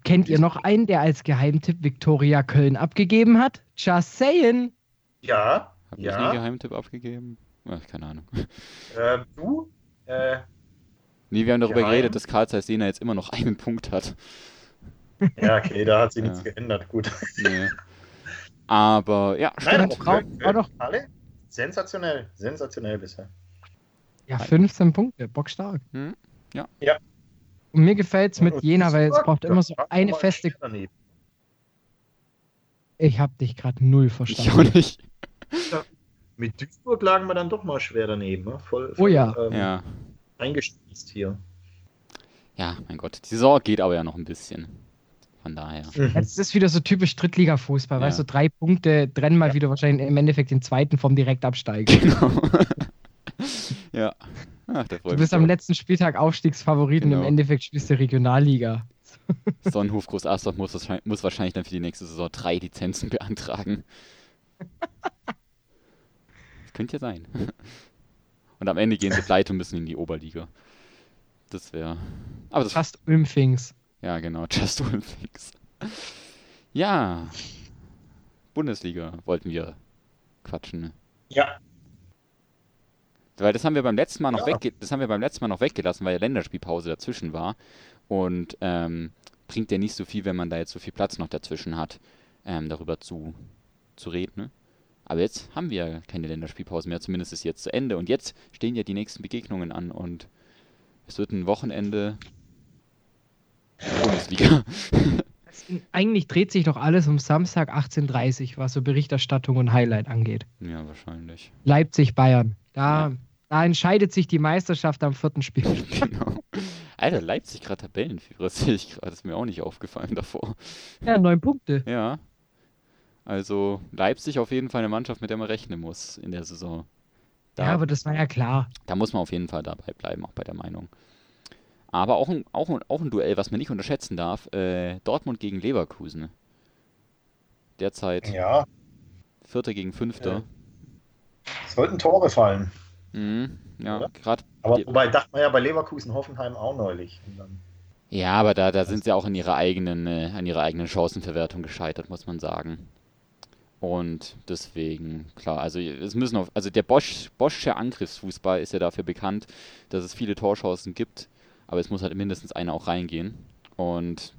A: Kennt ihr noch einen, der als Geheimtipp Viktoria Köln abgegeben hat? Just saying.
C: Ja,
B: Hab ich nie
C: ja.
B: Geheimtipp abgegeben? Ach, keine Ahnung.
C: Äh, du? Äh,
B: Nee, wir haben darüber
C: Geheim?
B: geredet, dass Karl Zeiss Jena jetzt immer noch einen Punkt hat.
C: ja, okay, da hat sich
B: Ja.
C: nichts geändert. Gut.
B: Nee. Aber ja,
C: Nein,
B: stimmt.
A: War
C: Köln, Köln,
A: doch-
C: alle sensationell. Sensationell bisher.
A: Ja, 15 Punkte. Bockstark.
B: Hm? Ja.
C: Ja.
A: Und mir gefällt es mit Jena, weil es braucht immer so eine feste. Ich hab dich gerade null
B: Ich auch
A: verstanden.
B: nicht.
C: Mit Duisburg lagen wir dann doch mal schwer daneben. Ne? Voll,
A: Oh
C: voll
A: ja.
C: ähm,
B: Ja.
C: eingestürzt hier.
B: Ja, mein Gott. Die Saison geht aber ja noch ein bisschen. Von daher.
A: Jetzt ist wieder so typisch Drittliga-Fußball,
B: Ja.
A: weißt du, drei Punkte trennen mal wieder wahrscheinlich im Endeffekt den zweiten vom Direktabsteiger.
B: Genau. Ja. Ach,
A: Du bist am letzten Spieltag Aufstiegsfavorit und
B: Genau.
A: im Endeffekt spielst du Regionalliga.
B: Sonnenhof Groß Astorf muss, wahrscheinlich- muss wahrscheinlich dann für die nächste Saison drei Lizenzen beantragen. Das könnte ja sein. Und am Ende gehen sie pleite und müssen in die Oberliga. Das wäre. Aber das.
A: Fast Ulmfings.
B: Ja, genau. Just Olympics. Ja. Bundesliga wollten wir quatschen. Ne?
C: Ja,
B: Weil das haben wir beim letzten Mal noch
C: Ja.
B: wegge das haben wir beim letzten Mal noch weggelassen, weil ja Länderspielpause dazwischen war. Und ähm, bringt ja nicht so viel, wenn man da jetzt so viel Platz noch dazwischen hat, ähm, darüber zu, zu reden. Ne? Aber jetzt haben wir ja keine Länderspielpause mehr, zumindest ist jetzt zu Ende. Und jetzt stehen ja die nächsten Begegnungen an und es wird ein Wochenende Bundesliga.
A: Eigentlich dreht sich doch alles um Samstag 18.30 Uhr, was so Berichterstattung und Highlight angeht.
B: ja, wahrscheinlich.
A: Leipzig-Bayern. Da,
B: Ja.
A: Da entscheidet sich die Meisterschaft am vierten Spiel.
B: Genau. Alter, Leipzig gerade Tabellenführer, das sehe ich gerade, ist mir auch nicht aufgefallen davor.
A: Ja, neun Punkte.
B: Ja. Also Leipzig auf jeden Fall eine Mannschaft, mit der man rechnen muss in der Saison. Da,
A: Ja, aber das war ja klar.
B: da muss man auf jeden Fall dabei bleiben, auch bei der Meinung. Aber auch ein, auch, ein- auch ein Duell, was man nicht unterschätzen darf, äh, Dortmund gegen Leverkusen. Derzeit
C: ja.
B: Vierter gegen Fünfter.
C: Sollten Tore fallen.
B: Mhm. Ja, gerade.
C: Aber wobei dachte man ja bei Leverkusen Hoffenheim auch neulich.
B: Ja, aber da, da sind sie auch in ihrer eigenen, äh, an ihrer eigenen Chancenverwertung gescheitert, muss man sagen. Und deswegen, klar, also es müssen auf, also der Bosch, Boschsche Angriffsfußball ist ja dafür bekannt, dass es viele Torchancen gibt, aber es muss halt mindestens eine auch reingehen. Und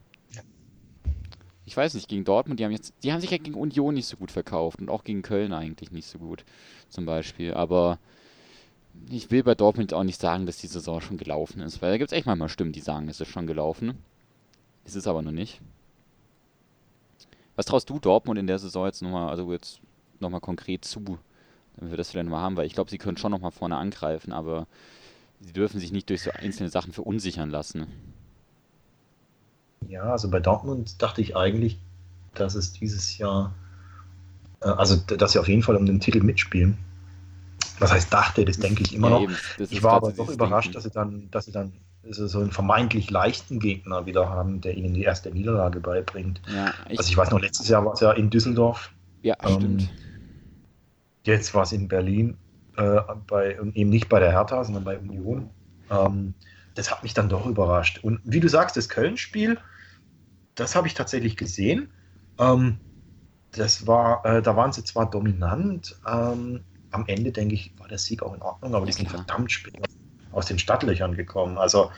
B: ich weiß nicht, gegen Dortmund, die haben jetzt, die haben sich ja gegen Union nicht so gut verkauft und auch gegen Köln eigentlich nicht so gut, zum Beispiel. Aber ich will bei Dortmund auch nicht sagen, dass die Saison schon gelaufen ist, weil da gibt es echt manchmal Stimmen, die sagen, es ist schon gelaufen. Es ist aber noch nicht. Was traust du Dortmund in der Saison jetzt nochmal, also jetzt nochmal konkret zu, damit wir das vielleicht nochmal haben, weil ich glaube, sie können schon nochmal vorne angreifen, aber sie dürfen sich nicht durch so einzelne Sachen verunsichern lassen.
C: Ja, also bei Dortmund dachte ich eigentlich, dass es dieses Jahr, äh, also dass sie auf jeden Fall um den Titel mitspielen. Was heißt dachte, das denke ich immer
B: Ja,
C: noch.
B: das
C: Ich war aber doch überrascht,
B: Denken.
C: dass sie dann, dass sie dann so einen vermeintlich leichten Gegner wieder haben, der ihnen die erste Niederlage beibringt.
B: Ja, ich,
C: Also ich weiß noch, letztes Jahr war es ja in Düsseldorf,
B: ja
C: ähm,
B: stimmt.
C: jetzt war es in Berlin, äh, bei, und eben nicht bei der Hertha, sondern bei Union. Ähm, das hat mich dann doch überrascht. Und wie du sagst, das Köln-Spiel, das habe ich tatsächlich gesehen. Ähm, das war, äh, da waren sie zwar dominant, ähm, am Ende denke ich, war der Sieg auch in Ordnung, aber die sind verdammt spät aus den Stadtlöchern gekommen. Also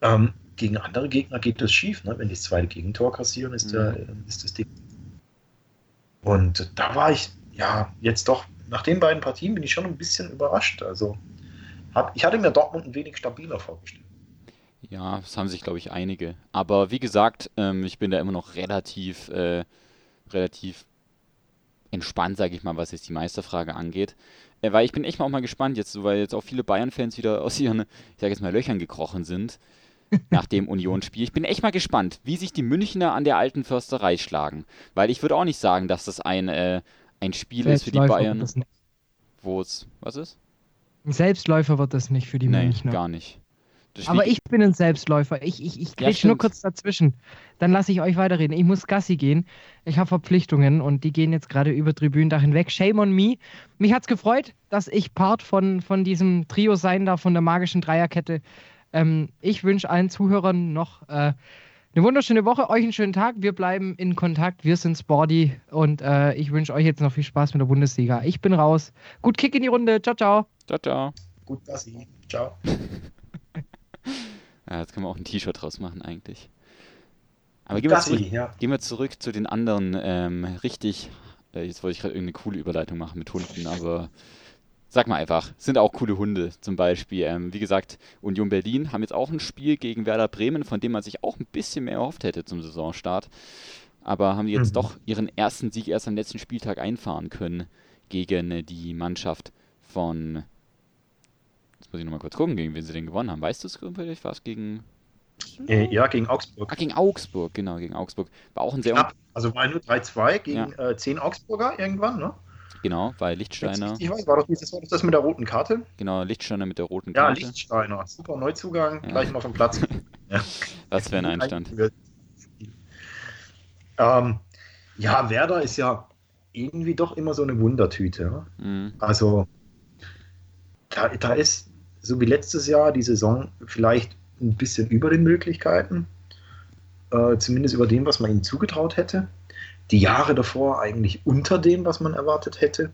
C: ähm, gegen andere Gegner geht das schief, ne? wenn die das zweite Gegentor kassieren, ist, der,
B: Mhm.
C: ist das Ding. Und da war ich, ja, jetzt doch, nach den beiden Partien bin ich schon ein bisschen überrascht. Also hab, ich hatte mir Dortmund ein wenig stabiler vorgestellt.
B: Ja, das haben sich, glaube ich, einige. Aber wie gesagt, ähm, ich bin da immer noch relativ, äh, relativ entspannt, sage ich mal, was jetzt die Meisterfrage angeht. Äh, weil ich bin echt mal auch mal gespannt jetzt, weil jetzt auch viele Bayern-Fans wieder aus ihren, ich sage jetzt mal, Löchern gekrochen sind nach dem Unionsspiel. Ich bin echt mal gespannt, wie sich die Münchner an der alten Försterei schlagen. Weil ich würde auch nicht sagen, dass das ein, äh, ein Spiel ist für die Bayern, wo es, was ist?
A: Ein Selbstläufer wird das nicht für die
B: nee,
A: Münchner.
B: gar nicht.
A: Aber ich bin ein Selbstläufer. Ich, ich, ich
B: Ja,
A: grätsch nur kurz dazwischen. Dann lasse ich euch weiterreden. Ich muss Gassi gehen. Ich habe Verpflichtungen und die gehen jetzt gerade über Tribünendach hinweg. Shame on me. Mich hat's gefreut, dass ich Part von, von diesem Trio sein darf, von der magischen Dreierkette. Ähm, ich wünsche allen Zuhörern noch äh, eine wunderschöne Woche, euch einen schönen Tag. Wir bleiben in Kontakt. Wir sind Sporty und äh, ich wünsche euch jetzt noch viel Spaß mit der Bundesliga. Ich bin raus. Gut Kick in die Runde. Ciao, ciao.
B: Ciao, ciao.
C: Gut, Gassi. Ciao.
B: Ja, jetzt können wir auch ein T-Shirt draus machen eigentlich. Aber gehen wir,
C: Gassi,
B: zurück,
C: ja.
B: gehen wir zurück zu den anderen ähm, richtig. Äh, jetzt wollte ich gerade irgendeine coole Überleitung machen mit Hunden, aber sag mal einfach, sind auch coole Hunde zum Beispiel. Ähm, wie gesagt, Union Berlin haben jetzt auch ein Spiel gegen Werder Bremen, von dem man sich auch ein bisschen mehr erhofft hätte zum Saisonstart. Aber haben jetzt
C: Mhm.
B: doch ihren ersten Sieg erst am letzten Spieltag einfahren können gegen äh, die Mannschaft von. Muss ich nochmal kurz gucken, gegen wen sie denn gewonnen haben. Weißt du es zufällig? War es gegen.
C: Äh, ja, gegen Augsburg.
B: Ah, gegen Augsburg, genau, gegen Augsburg. War auch ein sehr.
C: Knapp. Also war nur 3-2 gegen
B: Ja.
C: äh, 10 Augsburger irgendwann, ne?
B: Genau,
C: Wenn's
B: Lichtsteiner.
C: richtig weiß, war doch dieses, war doch das mit der roten Karte?
B: Genau, Lichtsteiner mit der roten
C: Ja,
B: Karte.
C: Lichtsteiner. Super Neuzugang,
B: Ja.
C: gleich mal vom Platz. ja.
B: Was für ein Einstand.
C: Ähm, ja, Werder ist ja irgendwie doch immer so eine Wundertüte. Ne?
B: Mhm.
C: Also, da, da ist, so wie letztes Jahr, die Saison vielleicht ein bisschen über den Möglichkeiten. Äh, zumindest über dem, was man ihnen zugetraut hätte. Die Jahre davor eigentlich unter dem, was man erwartet hätte.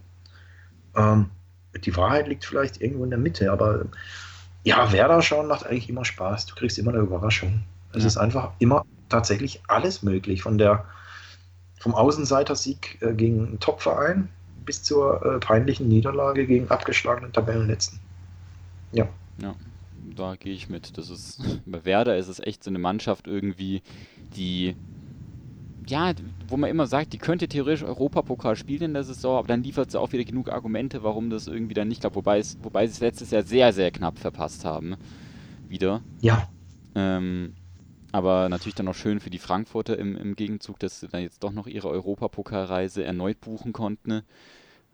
C: Ähm, die Wahrheit liegt vielleicht irgendwo in der Mitte, aber ja, Werder schauen macht eigentlich immer Spaß. Du kriegst immer eine Überraschung. Es
B: Ja.
C: ist einfach immer tatsächlich alles möglich. Von der, vom Außenseiter-Sieg äh, gegen einen Top-Verein bis zur äh, peinlichen Niederlage gegen abgeschlagenen Tabellenletzten. Ja.
B: Ja, da gehe ich mit. Das ist, bei Werder ist es echt so eine Mannschaft irgendwie, die, ja, wo man immer sagt, die könnte theoretisch Europapokal spielen in der Saison, aber dann liefert sie auch wieder genug Argumente, warum das irgendwie dann nicht klappt, wobei, es, wobei sie es letztes Jahr sehr, sehr knapp verpasst haben. Wieder.
C: Ja.
B: Ähm, aber natürlich dann auch schön für die Frankfurter im, im Gegenzug, dass sie dann jetzt doch noch ihre Europapokalreise erneut buchen konnten.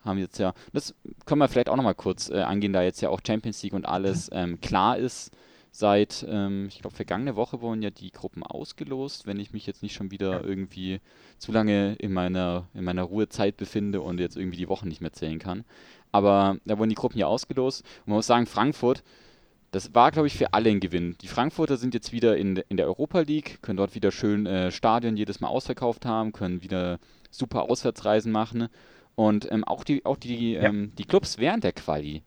B: Haben jetzt ja, das können wir vielleicht auch nochmal kurz äh, angehen, da jetzt ja auch Champions League und alles ähm, klar ist. Seit, ähm, ich glaube, vergangene Woche wurden ja die Gruppen ausgelost, wenn ich mich jetzt nicht schon wieder irgendwie zu lange in meiner, in meiner Ruhezeit befinde und jetzt irgendwie die Wochen nicht mehr zählen kann. Aber da wurden die Gruppen ja ausgelost. Und man muss sagen, Frankfurt, das war, glaube ich, für alle ein Gewinn. Die Frankfurter sind jetzt wieder in, in der Europa League, können dort wieder schön äh, Stadion jedes Mal ausverkauft haben, können wieder super Auswärtsreisen machen. Und ähm, auch die, auch die,
C: Ja.
B: ähm, die Clubs während der Quali,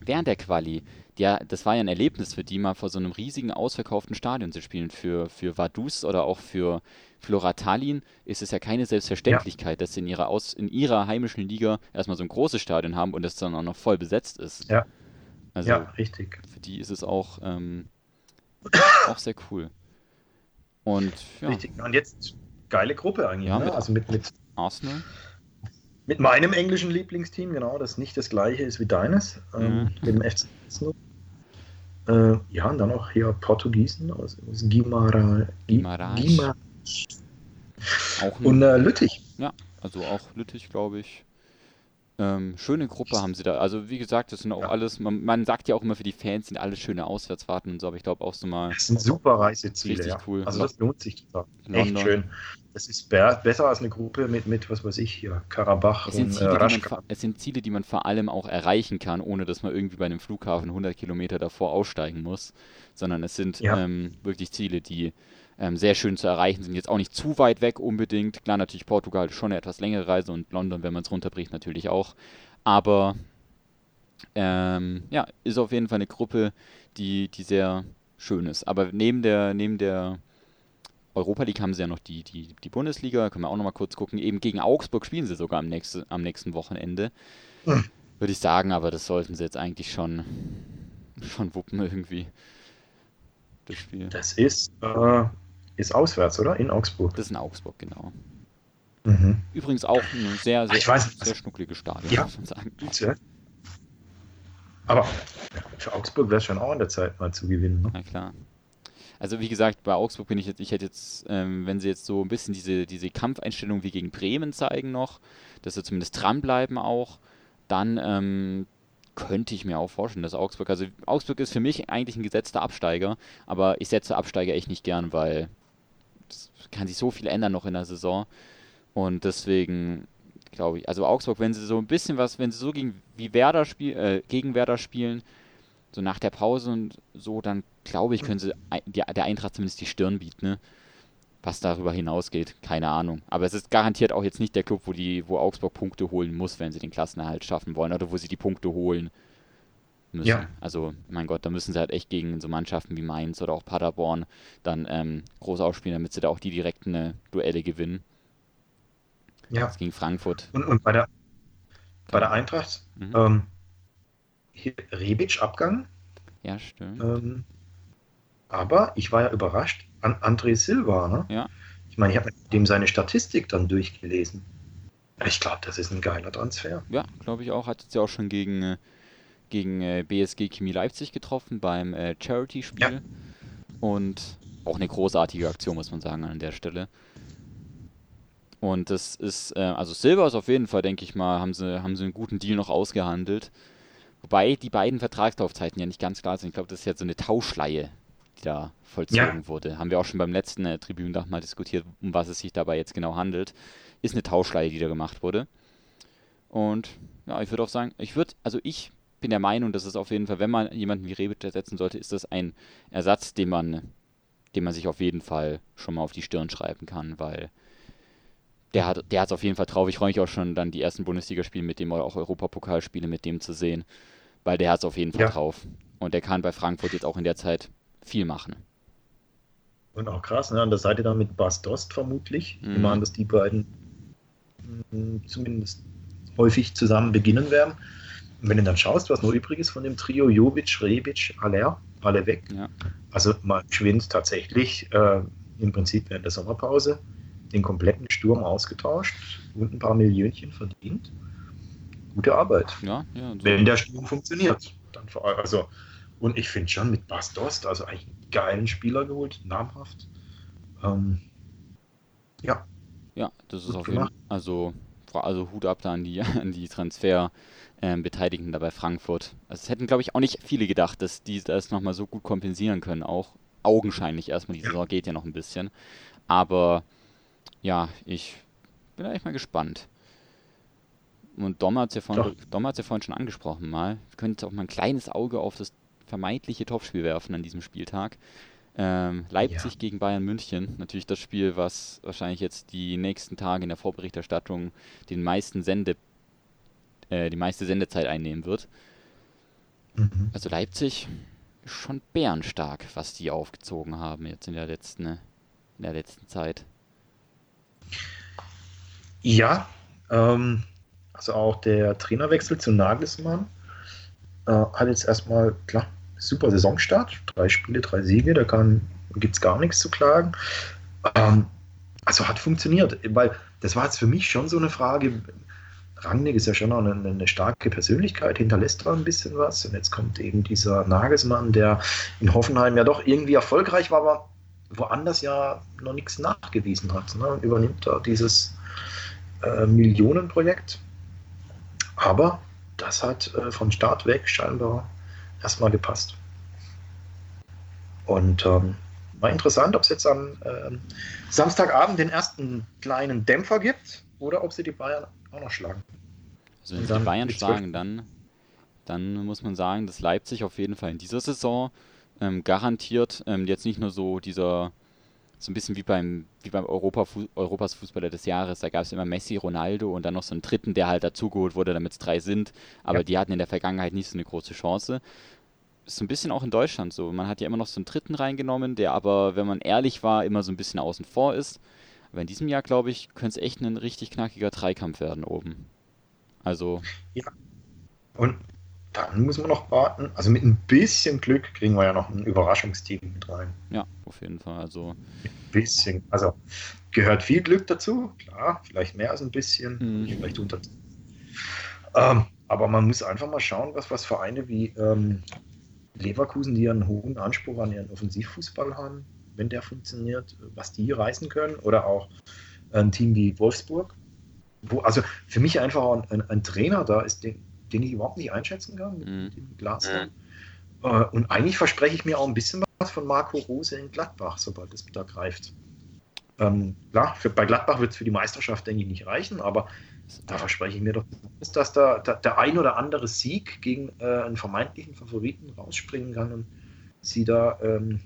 B: während der Quali, ja, das war ja ein Erlebnis für die, mal vor so einem riesigen ausverkauften Stadion zu spielen. Für, für Vaduz oder auch für Flora Tallinn ist es ja keine Selbstverständlichkeit, dass sie in ihrer, Aus, in ihrer heimischen Liga erstmal so ein großes Stadion haben und das dann auch noch voll besetzt ist.
C: Ja.
B: Also
C: ja, richtig.
B: für die ist es auch, ähm, auch sehr cool. Und ja,
C: Richtig. Und jetzt geile Gruppe eigentlich.
B: Ja,
C: ne?
B: mit-
C: Also mit, mit,
B: Arsenal.
C: Mit meinem englischen Lieblingsteam, genau, das nicht das gleiche ist wie deines, ähm,
B: Mhm.
C: mit dem FC. Äh, ja, und dann auch hier Portugiesen aus, aus Guimara, Gui-
B: Guimarães.
C: Guimarães.
B: Auch
C: Und äh, Lüttich.
B: ja, also auch Lüttich, glaube ich. Ähm, schöne Gruppe haben sie da. Also wie gesagt, das sind auch
C: Ja.
B: alles, man, man sagt ja auch immer für die Fans sind alles schöne Auswärtsfahrten und so, aber ich glaube auch so mal
C: Das sind super Reiseziele.
B: Richtig
C: ja.
B: cool.
C: Also das lohnt sich total.
B: London.
C: Echt schön. Das ist be- besser als eine Gruppe mit, mit was weiß ich hier, Karabach
B: Es sind,
C: und äh,
B: Ziele, die man, es sind Ziele, die man vor allem auch erreichen kann, ohne dass man irgendwie bei einem Flughafen 100 Kilometer davor aussteigen muss, sondern es sind
C: Ja.
B: ähm, wirklich Ziele, die ähm, sehr schön zu erreichen sind. Jetzt auch nicht zu weit weg unbedingt. Klar, natürlich Portugal ist schon eine etwas längere Reise und London, wenn man es runterbricht, natürlich auch. Aber ähm, ja, ist auf jeden Fall eine Gruppe, die, die sehr schön ist. Aber neben der, neben der Europa League haben sie ja noch die, die, die Bundesliga, können wir auch noch mal kurz gucken. Eben gegen Augsburg spielen sie sogar am, nächste, am nächsten Wochenende.
C: Hm.
B: Würde ich sagen, aber das sollten sie jetzt eigentlich schon, schon wuppen irgendwie. Das Spiel.
C: Das ist, äh, ist auswärts, oder? In Augsburg.
B: Das ist in Augsburg, genau.
C: Mhm.
B: Übrigens auch ein sehr, sehr,
C: Ich weiß
B: sehr schnuckliges Stadion,
C: Ja.
B: muss man sagen.
C: Aber für Augsburg wäre es schon auch an der Zeit, mal zu gewinnen. Ne?
B: Na klar. Also wie gesagt, bei Augsburg bin ich jetzt, ich hätte jetzt, ähm, wenn sie jetzt so ein bisschen diese, diese Kampfeinstellung wie gegen Bremen zeigen noch, dass sie zumindest dranbleiben auch, dann ähm, könnte ich mir auch vorstellen, dass Augsburg, also Augsburg ist für mich eigentlich ein gesetzter Absteiger, aber ich setze Absteiger echt nicht gern, weil es kann sich so viel ändern noch in der Saison und deswegen glaube ich, also Augsburg, wenn sie so ein bisschen was, wenn sie so gegen wie Werder spiel, äh, gegen Werder spielen, so nach der Pause und so, dann glaube ich, können sie der Eintracht zumindest die Stirn bieten, ne? Was darüber hinausgeht, keine Ahnung. Aber es ist garantiert auch jetzt nicht der Club, wo die, wo Augsburg Punkte holen muss, wenn sie den Klassenerhalt schaffen wollen oder wo sie die Punkte holen müssen.
C: Ja.
B: Also, mein Gott, da müssen sie halt echt gegen so Mannschaften wie Mainz oder auch Paderborn dann ähm, groß ausspielen, damit sie da auch die direkten äh, Duelle gewinnen.
C: Ja.
B: Jetzt gegen Frankfurt.
C: Und, und bei der, bei der Eintracht,
B: Mhm.
C: ähm, Rebic Abgang.
B: Ja, stimmt.
C: Ähm, aber ich war ja überrascht an André Silva. Ne?
B: Ja.
C: Ich meine, ich habe mit dem seine Statistik dann durchgelesen. Ich glaube, das ist ein geiler Transfer.
B: Ja, glaube ich auch. Hat jetzt ja auch schon gegen, äh, gegen äh, BSG Chemie Leipzig getroffen beim äh, Charity-Spiel.
C: Ja.
B: Und auch eine großartige Aktion, muss man sagen, an der Stelle. Und das ist, äh, also Silver ist auf jeden Fall, denke ich mal, haben sie, haben sie einen guten Deal noch ausgehandelt. Wobei die beiden Vertragslaufzeiten ja nicht ganz klar sind. Ich glaube, das ist jetzt so eine Tauschleihe, die da vollzogen
C: Ja.
B: wurde. Haben wir auch schon beim letzten äh, Tribünendach mal diskutiert, um was es sich dabei jetzt genau handelt. Ist eine Tauschleihe, die da gemacht wurde. Und ja, ich würde auch sagen, ich würde, also ich bin der Meinung, dass es auf jeden Fall, wenn man jemanden wie Rebic ersetzen sollte, ist das ein Ersatz, den man, den man sich auf jeden Fall schon mal auf die Stirn schreiben kann, weil der hat der es auf jeden Fall drauf. Ich freue mich auch schon, dann die ersten Bundesligaspiele mit dem oder auch Europapokalspiele mit dem zu sehen, weil der hat es auf jeden Fall
C: Ja.
B: drauf. Und der kann bei Frankfurt jetzt auch in der Zeit viel machen.
C: Und auch krass, ne? an der Seite dann mit Bas Dost vermutlich. Ich
B: Mhm.
C: nehme an, dass die beiden mh, zumindest häufig zusammen beginnen werden. Und wenn du dann schaust, was noch übrig ist von dem Trio, Jovic, Rebic, Aller, alle weg.
B: Ja.
C: Also mal geschwind tatsächlich äh, im Prinzip während der Sommerpause den kompletten Sturm ausgetauscht und ein paar Millionchen verdient. Gute Arbeit.
B: Ja, ja.
C: Wenn der Sturm funktioniert. Dann vor allem, also, und ich finde schon mit Bas Dost, also eigentlich einen geilen Spieler geholt, namhaft. Ähm, ja,
B: Ja, das ist
C: Gut
B: auf jeden Fall. Also, also Hut ab da an die, an die Transfer-Beteiligten da bei Frankfurt. Also, es hätten, glaube ich, auch nicht viele gedacht, dass die das nochmal so gut kompensieren können. Auch augenscheinlich erstmal. Die
C: Ja.
B: Saison geht ja noch ein bisschen. Aber ja, ich bin echt mal gespannt. Und Dom hat es ja, vorhin- Dom ja vorhin schon angesprochen mal. Wir können jetzt auch mal ein kleines Auge auf das vermeintliche Topspiel werfen an diesem Spieltag. Ähm, Leipzig gegen Bayern München. Natürlich das Spiel, was wahrscheinlich jetzt die nächsten Tage in der Vorberichterstattung den meisten Sende, äh, die meiste Sendezeit einnehmen wird.
C: Mhm.
B: Also Leipzig schon bärenstark, was die aufgezogen haben jetzt in der letzten, in der letzten Zeit.
C: Ja, ähm, also auch der Trainerwechsel zu Nagelsmann äh, hat jetzt erstmal, klar, super Saisonstart. Drei Spiele, drei Siege, da gibt es gar nichts zu klagen. Ähm, also hat funktioniert, weil das war jetzt für mich schon so eine Frage. Rangnick ist ja schon eine, eine starke Persönlichkeit, hinterlässt da ein bisschen was. Und jetzt kommt eben dieser Nagelsmann, der in Hoffenheim ja doch irgendwie erfolgreich war, aber woanders ja noch nichts nachgewiesen hat. Ne? Übernimmt da dieses äh, Millionenprojekt. Aber das hat äh, von Start weg scheinbar erstmal gepasst. Und ähm, war interessant, ob es jetzt am äh, Samstagabend den ersten kleinen Dämpfer gibt oder ob sie die Bayern auch noch schlagen.
B: Also wenn sie die Bayern schlagen, dann, dann muss man sagen, dass Leipzig auf jeden Fall in dieser Saison ähm, garantiert ähm, jetzt nicht nur so dieser so ein bisschen wie beim, wie beim Europa, Europas Fußballer des Jahres. Da gab es immer Messi, Ronaldo und dann noch so einen dritten, der halt dazugeholt wurde, damit es drei sind. Aber ja. die hatten in der Vergangenheit nicht so eine große Chance. Ist so ein bisschen auch in Deutschland so. Man hat ja immer noch so einen dritten reingenommen, der aber, wenn man ehrlich war, immer so ein bisschen außen vor ist. Aber in diesem Jahr, glaube ich, könnte es echt ein richtig knackiger Dreikampf werden oben. Also.
C: Ja. Und dann muss man noch warten. Also mit ein bisschen Glück kriegen wir ja noch ein Überraschungsteam mit rein.
B: Ja, auf jeden Fall. Also
C: ein bisschen. Also gehört viel Glück dazu, klar, vielleicht mehr als ein bisschen, mhm. vielleicht unter. Ähm, aber man muss einfach mal schauen, was, was Vereine wie ähm, Leverkusen, die einen hohen Anspruch an ihren Offensivfußball haben, wenn der funktioniert, was die reißen können. Oder auch ein Team wie Wolfsburg. Wo, also für mich einfach ein, ein, ein Trainer da ist, den, den ich überhaupt nicht einschätzen kann, mit mhm. dem Glasner. Mhm. Äh, und eigentlich verspreche ich mir auch ein bisschen was von Marco Rose in Gladbach, sobald es da greift. Ähm, klar, für, bei Gladbach wird es für die Meisterschaft, denke ich, nicht reichen, aber da verspreche ich mir doch, dass da, da der ein oder andere Sieg gegen äh, einen vermeintlichen Favoriten rausspringen kann und sie da ähm,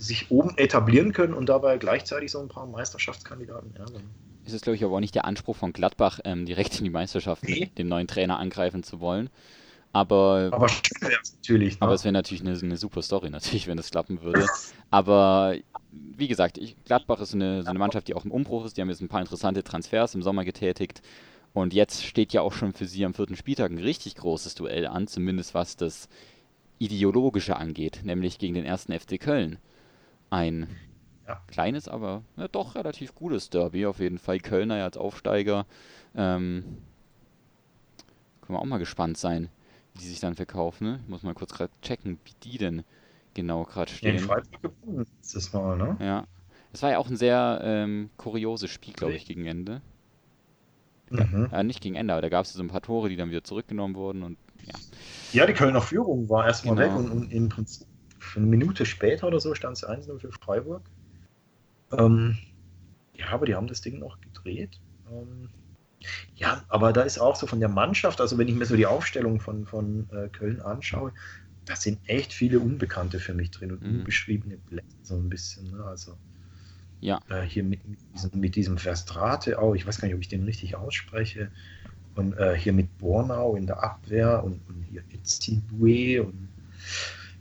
C: sich oben etablieren können und dabei gleichzeitig so ein paar Meisterschaftskandidaten ärgern
B: ist es, glaube ich, aber auch nicht der Anspruch von Gladbach, ähm, direkt in die Meisterschaft nee. mit dem neuen Trainer angreifen zu wollen. Aber,
C: aber natürlich. Ne?
B: Aber es wäre natürlich eine, eine, super Story, natürlich, wenn das klappen würde. aber wie gesagt, ich, Gladbach ist eine, so eine Mannschaft, die auch im Umbruch ist. Die haben jetzt ein paar interessante Transfers im Sommer getätigt. Und jetzt steht ja auch schon für sie am vierten Spieltag ein richtig großes Duell an, zumindest was das Ideologische angeht, nämlich gegen den ersten FC Köln. Ein ja. Kleines, aber ja, doch relativ gutes Derby auf jeden Fall. Kölner ja als Aufsteiger. Ähm, können wir auch mal gespannt sein, wie die sich dann verkaufen. Ne? Ich muss mal kurz gerade checken, wie die denn genau gerade stehen. Ja,
C: Freiburg gewonnen letztes Mal, ne?
B: Ja. Es war ja auch ein sehr ähm, kurioses Spiel, glaube ich, gegen Ende. Mhm. Ja, nicht gegen Ende, aber da gab es so ein paar Tore, die dann wieder zurückgenommen wurden und ja.
C: Ja, die Kölner Führung war erstmal genau. weg und, und, im Prinzip eine Minute später oder so stand es 1-0 für Freiburg. Ähm, ja, aber die haben das Ding noch gedreht. Ähm, ja, aber da ist auch so von der Mannschaft, also wenn ich mir so die Aufstellung von, von äh, Köln anschaue, da sind echt viele Unbekannte für mich drin und mhm. unbeschriebene Blätter so ein bisschen. Ne? Also
B: ja.
C: Äh, hier mit, mit, diesem, Verstrate auch, ich weiß gar nicht, ob ich den richtig ausspreche. Und äh, hier mit Bornau in der Abwehr und, und hier Itztibue und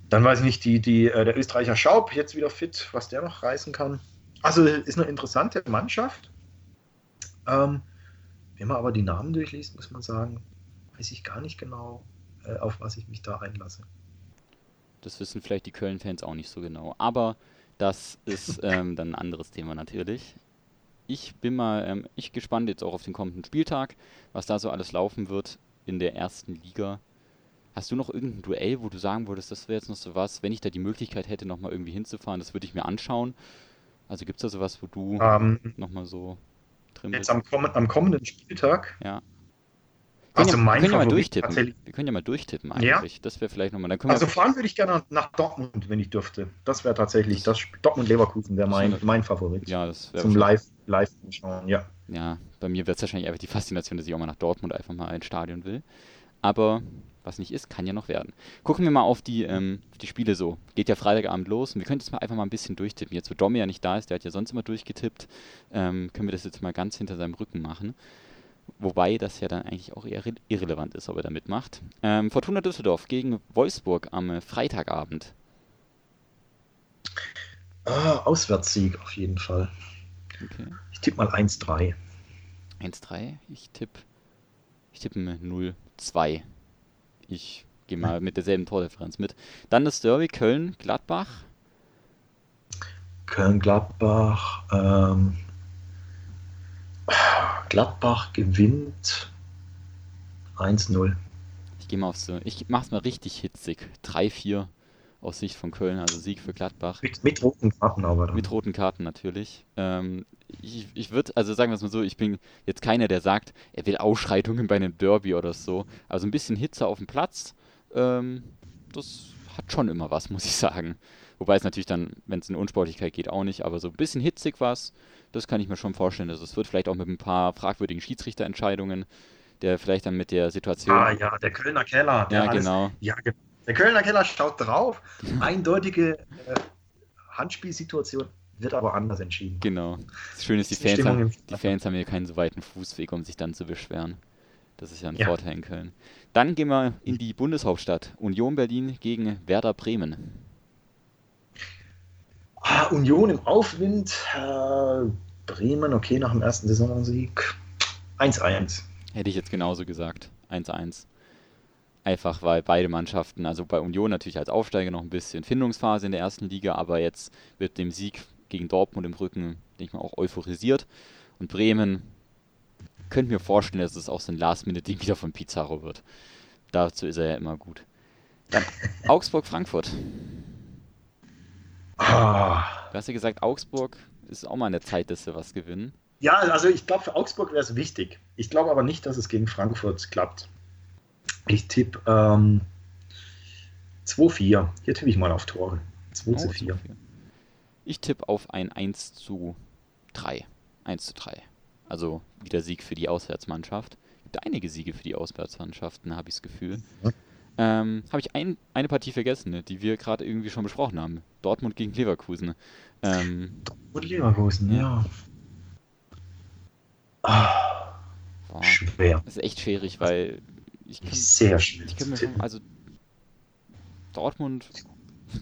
C: dann weiß ich nicht, die, die, äh, der Österreicher Schaub jetzt wieder fit, was der noch reißen kann. Also ist eine interessante Mannschaft. Ähm, wenn man aber die Namen durchliest, muss man sagen, weiß ich gar nicht genau, äh, auf was ich mich da einlasse.
B: Das wissen vielleicht die Köln-Fans auch nicht so genau. Aber das ist ähm, dann ein anderes Thema natürlich. Ich bin mal, ähm, ich gespannt jetzt auch auf den kommenden Spieltag, was da so alles laufen wird in der ersten Liga. Hast du noch irgendein Duell, wo du sagen würdest, das wäre jetzt noch so was, wenn ich da die Möglichkeit hätte, nochmal irgendwie hinzufahren, das würde ich mir anschauen? Also gibt es da sowas, wo du ähm, nochmal so
C: drin jetzt bist? Jetzt am, am, kommenden Spieltag?
B: Ja.
C: Also
B: ja,
C: mein
B: wir können ja mal durchtippen. Wir können ja mal durchtippen eigentlich. Ja? Das wäre vielleicht nochmal.
C: Also fahren würde ich gerne nach Dortmund, wenn ich dürfte. Das wäre tatsächlich, das, Dortmund-Leverkusen wäre mein, mein Favorit.
B: Ja, das
C: wäre Zum Live, live schauen, ja.
B: Ja, bei mir wäre es wahrscheinlich einfach die Faszination, dass ich auch mal nach Dortmund einfach mal ins Stadion will. Aber was nicht ist, kann ja noch werden. Gucken wir mal auf die, ähm, die Spiele so. Geht ja Freitagabend los und wir können jetzt mal einfach mal ein bisschen durchtippen. Jetzt, wo Domi ja nicht da ist, der hat ja sonst immer durchgetippt, ähm, können wir das jetzt mal ganz hinter seinem Rücken machen. Wobei das ja dann eigentlich auch eher irrelevant ist, ob er da mitmacht. Ähm, Fortuna Düsseldorf gegen Wolfsburg am äh, Freitagabend.
C: Ah, Auswärtssieg auf jeden Fall.
B: Okay.
C: Ich tippe mal 1-3.
B: 1-3. Ich tippe ich tippe 0-2. Ich gehe mal mit derselben Tordifferenz mit. Dann das Derby Köln-Gladbach.
C: Köln-Gladbach. Ähm, Gladbach gewinnt 1-0.
B: Ich gehe mal auf so. Ich mach's mal richtig hitzig. 3-4 aus Sicht von Köln, also Sieg für Gladbach.
C: Mit, mit roten Karten aber. Dann.
B: Mit roten Karten natürlich. Ähm, ich ich würde, also sagen wir es mal so, ich bin jetzt keiner, der sagt, er will Ausschreitungen bei einem Derby oder so. Also ein bisschen Hitze auf dem Platz, ähm, das hat schon immer was, muss ich sagen. Wobei es natürlich dann, wenn es in Unsportlichkeit geht, auch nicht, aber so ein bisschen hitzig was, das kann ich mir schon vorstellen. Also es wird vielleicht auch mit ein paar fragwürdigen Schiedsrichterentscheidungen, der vielleicht dann mit der Situation.
C: Ah ja, der Kölner Keller. Der
B: ja,
C: alles,
B: genau.
C: Ja, der Kölner Keller schaut drauf. Eindeutige äh, Handspielsituation wird aber anders entschieden.
B: Genau. Das Schöne ist, die, Fans haben, die Fans haben hier keinen so weiten Fußweg, um sich dann zu beschweren. Das ist ja ein ja. Vorteil in Köln. Dann gehen wir in die Bundeshauptstadt. Union Berlin gegen Werder Bremen.
C: Ah, Union im Aufwind. Äh, Bremen, okay, nach dem ersten Saisonsieg. 1-1.
B: Hätte ich jetzt genauso gesagt. 1-1. Einfach weil beide Mannschaften, also bei Union natürlich als Aufsteiger noch ein bisschen Findungsphase in der ersten Liga, aber jetzt wird dem Sieg gegen Dortmund im Rücken, denke ich mal, auch euphorisiert. Und Bremen könnte mir vorstellen, dass es auch so ein Last-Minute-Ding wieder von Pizarro wird. Dazu ist er ja immer gut. Dann Augsburg-Frankfurt.
C: Ah.
B: Du hast ja gesagt, Augsburg ist auch mal an der Zeit, dass sie was gewinnen.
C: Ja, also ich glaube, für Augsburg wäre es wichtig. Ich glaube aber nicht, dass es gegen Frankfurt klappt. Ich tippe ähm, 2-4. Hier tippe ich mal auf Tore. 2 zu 4.
B: Ich tippe auf ein 1 zu 3. 1 zu 3. Also wieder Sieg für die Auswärtsmannschaft. Gibt einige Siege für die Auswärtsmannschaften, habe ich das Gefühl. Ähm, habe ich ein, eine Partie vergessen, ne, die wir gerade irgendwie schon besprochen haben. Dortmund gegen Leverkusen. Ähm,
C: Dortmund Leverkusen, ja.
B: Ah, Boah, schwer. Das ist echt schwierig, weil ich kann,
C: sehr schwierig.
B: Ich kann mir also Dortmund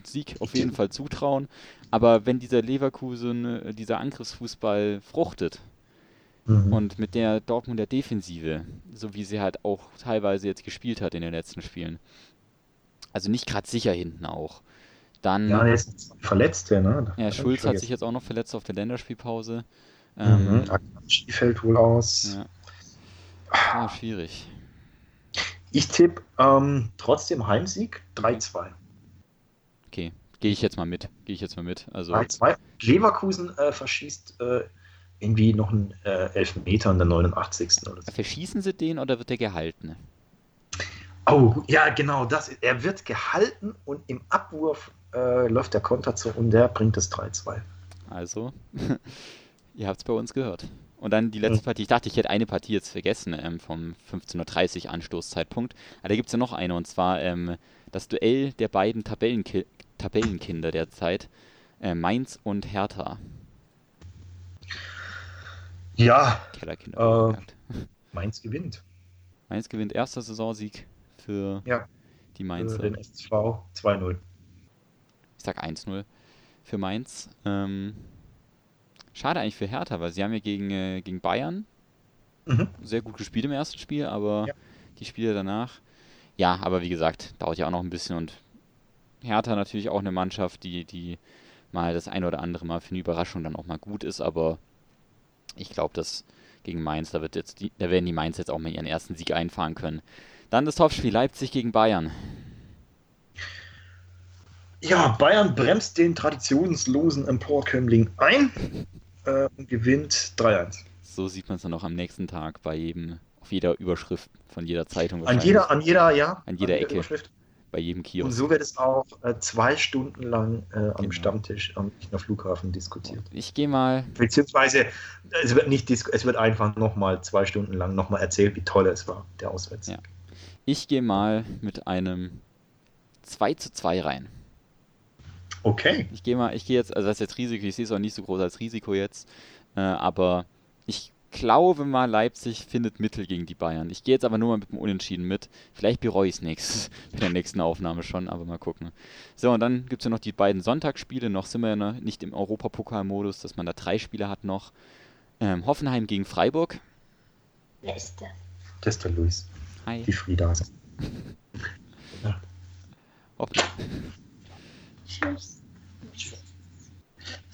B: Sieg auf jeden Fall zutrauen, aber wenn dieser Leverkusen, äh, dieser Angriffsfußball fruchtet mhm. und mit der Dortmunder Defensive, so wie sie halt auch teilweise jetzt gespielt hat in den letzten Spielen, also nicht gerade sicher hinten auch, dann.
C: Ja, er ist verletzt, ja, ne?
B: Ja, Schulz hat sich jetzt auch noch verletzt auf der Länderspielpause.
C: Mhm. Ähm, fällt wohl aus.
B: Ja. Ah, schwierig.
C: Ich tippe ähm, trotzdem Heimsieg 3-2.
B: Okay, gehe ich jetzt mal mit. Gehe ich jetzt mal mit. Also
C: 3-2. Leverkusen äh, verschießt äh, irgendwie noch einen äh, Elfmeter in der 89. Oder
B: so. Verschießen sie den oder wird der gehalten?
C: Oh, ja, genau das. Er wird gehalten und im Abwurf äh, läuft der Konter zu und der bringt das 3-2.
B: Also, ihr habt es bei uns gehört. Und dann die letzte Partie. Ich dachte, ich hätte eine Partie jetzt vergessen ähm, vom 15.30 Uhr Anstoßzeitpunkt. Aber da gibt es ja noch eine und zwar ähm, das Duell der beiden Tabellenki Tabellenkinder der Zeit, äh, Mainz und Hertha.
C: Ja.
B: Kellerkinder.
C: Äh, Mainz gewinnt.
B: Mainz gewinnt erster Saisonsieg für
C: ja,
B: die Mainzer.
C: Für den SV 2-0.
B: Ich sag 1-0 für Mainz. Ähm, Schade eigentlich für Hertha, weil sie haben ja gegen, äh, gegen Bayern mhm. sehr gut gespielt im ersten Spiel, aber ja. die Spiele danach, ja, aber wie gesagt, dauert ja auch noch ein bisschen und Hertha natürlich auch eine Mannschaft, die, die mal das eine oder andere Mal für eine Überraschung dann auch mal gut ist, aber ich glaube, dass gegen Mainz, da wird jetzt die, da werden die Mainz jetzt auch mal ihren ersten Sieg einfahren können. Dann das Topspiel Leipzig gegen Bayern.
C: Ja, Bayern bremst den traditionslosen Emporkömmling ein äh, und gewinnt 3-1.
B: So sieht man es dann auch am nächsten Tag bei jedem, auf jeder Überschrift von jeder Zeitung.
C: An jeder, an jeder, ja.
B: An jeder an Ecke. Überschrift. Bei jedem Kiosk.
C: Und so wird es auch äh, zwei Stunden lang äh, am genau. Stammtisch am Münchner Flughafen diskutiert.
B: Ich gehe mal.
C: Beziehungsweise es wird nicht es wird einfach nochmal zwei Stunden lang nochmal erzählt, wie toll es war, der Auswärts.
B: Ja. Ich gehe mal mit einem 2 zu 2 rein.
C: Okay.
B: Ich gehe mal, ich gehe jetzt, also das ist jetzt Risiko, ich sehe es auch nicht so groß als Risiko jetzt, äh, aber ich glaube mal, Leipzig findet Mittel gegen die Bayern. Ich gehe jetzt aber nur mal mit dem Unentschieden mit. Vielleicht bereue ich es nächstes, mit der nächsten Aufnahme schon, aber mal gucken. So, und dann gibt es ja noch die beiden Sonntagsspiele. Noch sind wir ja nicht im Europapokal-Modus, dass man da drei Spiele hat noch. Ähm, Hoffenheim gegen Freiburg.
C: Wer ist das? Das ist der Luis.
B: Hi.
C: Die Friedas.
B: Hoffenheim.
I: Tschüss.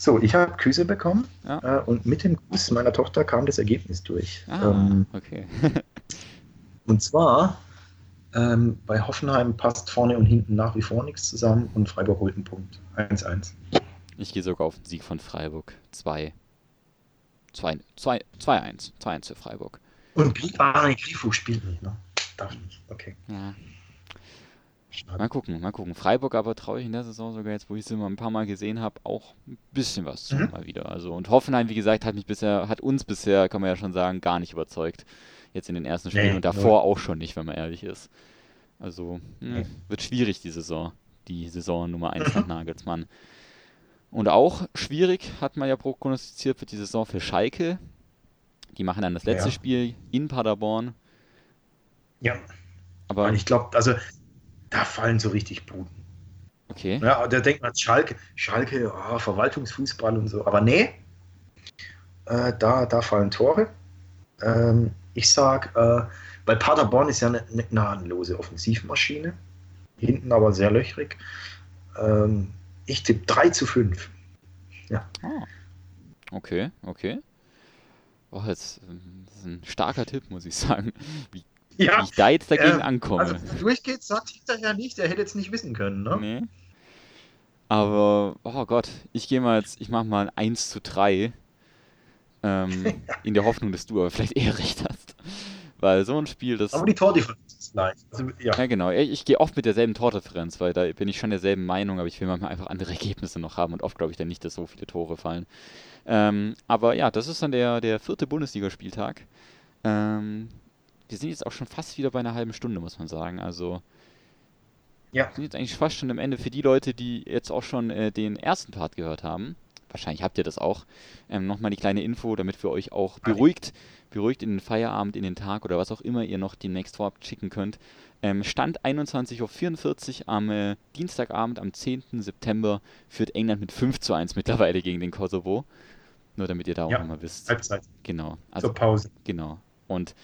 C: So, ich habe Küsse bekommen
B: Ja.
C: äh, und mit dem Kuss meiner Tochter kam das Ergebnis durch.
B: Ah,
C: Ähm,
B: okay.
C: und zwar ähm, bei Hoffenheim passt vorne und hinten nach wie vor nichts zusammen und Freiburg holt einen Punkt. 1-1.
B: Ich gehe sogar auf den Sieg von Freiburg. 2. 2 2 2-1. 2-1 für Freiburg.
C: Und Gri nee, Grifo spielt nicht, ne? Darf nicht. Okay.
B: Ja.
C: Schade.
B: Mal gucken, mal gucken. Freiburg aber traue ich in der Saison sogar jetzt, wo ich sie mal ein paar Mal gesehen habe, auch ein bisschen was zu
C: Mhm.
B: mal wieder. Also und Hoffenheim, wie gesagt, hat mich bisher, hat uns bisher, kann man ja schon sagen, gar nicht überzeugt. Jetzt in den ersten Spielen
C: Nee,
B: und davor auch schon nicht, wenn man ehrlich ist. Also hm,
C: Nee.
B: wird schwierig die Saison, die Saison Nummer 1 nach Nagelsmann. Und auch schwierig, hat man ja prognostiziert, wird die Saison für Schalke. Die machen dann das letzte
C: Ja.
B: Spiel in Paderborn.
C: Ja,
B: Aber
C: und ich glaube, also da fallen so richtig Buden.
B: okay.
C: Ja, da denkt man, Schalke, Schalke, ah, Verwaltungsfußball und so. Aber nee, äh, da, da fallen Tore. Ähm, ich sag, äh, weil Paderborn ist ja eine, eine gnadenlose Offensivmaschine. Hinten aber sehr löchrig. Ähm, ich tippe 3 zu 5.
B: Ah. Okay, okay. Oh, ähm, das ist ein starker Tipp, muss ich sagen. Wie, wie ich da jetzt dagegen
C: äh,
B: ankomme.
C: Also, durchgeht, sagt hinterher nicht, er hätte jetzt nicht wissen können. Ne?
B: Nee. Aber, oh Gott, ich gehe mal jetzt, ich mache mal ein 1 zu 3. Ähm, in der Hoffnung, dass du aber vielleicht eher recht hast. Weil so ein Spiel, das.
C: Aber die Tordifferenz ist leicht. Also, ja.
B: Ja, genau. Ich, ich gehe oft mit derselben Tordifferenz, weil da bin ich schon derselben Meinung, aber ich will manchmal einfach andere Ergebnisse noch haben und oft glaube ich dann nicht, dass so viele Tore fallen. Ähm, aber ja, das ist dann der, der vierte Bundesligaspieltag. Ähm, wir sind jetzt auch schon fast wieder bei einer halben Stunde, muss man sagen. Also
C: Ja.
B: wir sind jetzt eigentlich fast schon am Ende für die Leute, die jetzt auch schon äh, den ersten Part gehört haben. Wahrscheinlich habt ihr das auch. Ähm, Nochmal die kleine Info, damit wir euch auch beruhigt, beruhigt in den Feierabend, in den Tag oder was auch immer ihr noch demnächst vorab schicken könnt. Ähm, Stand 21.44 Uhr am äh, Dienstagabend, am 10. September, führt England mit 5 zu 1 mittlerweile gegen den Kosovo. Nur damit ihr da auch
C: Ja,
B: nochmal wisst.
C: Halbzeit
B: Genau. Also,
C: zur Pause.
B: genau. Und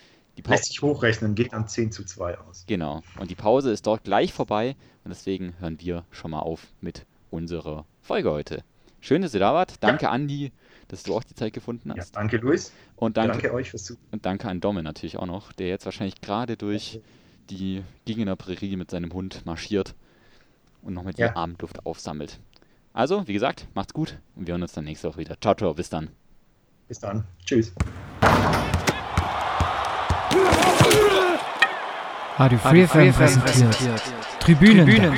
B: die
C: Lässt
B: Pause.
C: sich hochrechnen, geht dann 10 zu 2 aus.
B: Genau. Und die Pause ist dort gleich vorbei und deswegen hören wir schon mal auf mit unserer Folge heute. Schön, dass ihr da wart. Danke, Andi, dass du auch die Zeit gefunden
C: Ja,
B: hast.
C: danke, Luis.
B: Und danke,
C: Danke euch fürs Zuhören.
B: und danke an Domme natürlich auch noch, der jetzt wahrscheinlich gerade durch die Gegner Prärie mit seinem Hund marschiert und nochmal die
C: Ja.
B: Abendluft aufsammelt. Also, wie gesagt, macht's gut und wir hören uns dann nächste Woche wieder. Ciao, ciao, bis dann.
C: Bis dann. Tschüss.
A: Radio Free FM präsentiert. Tribünen.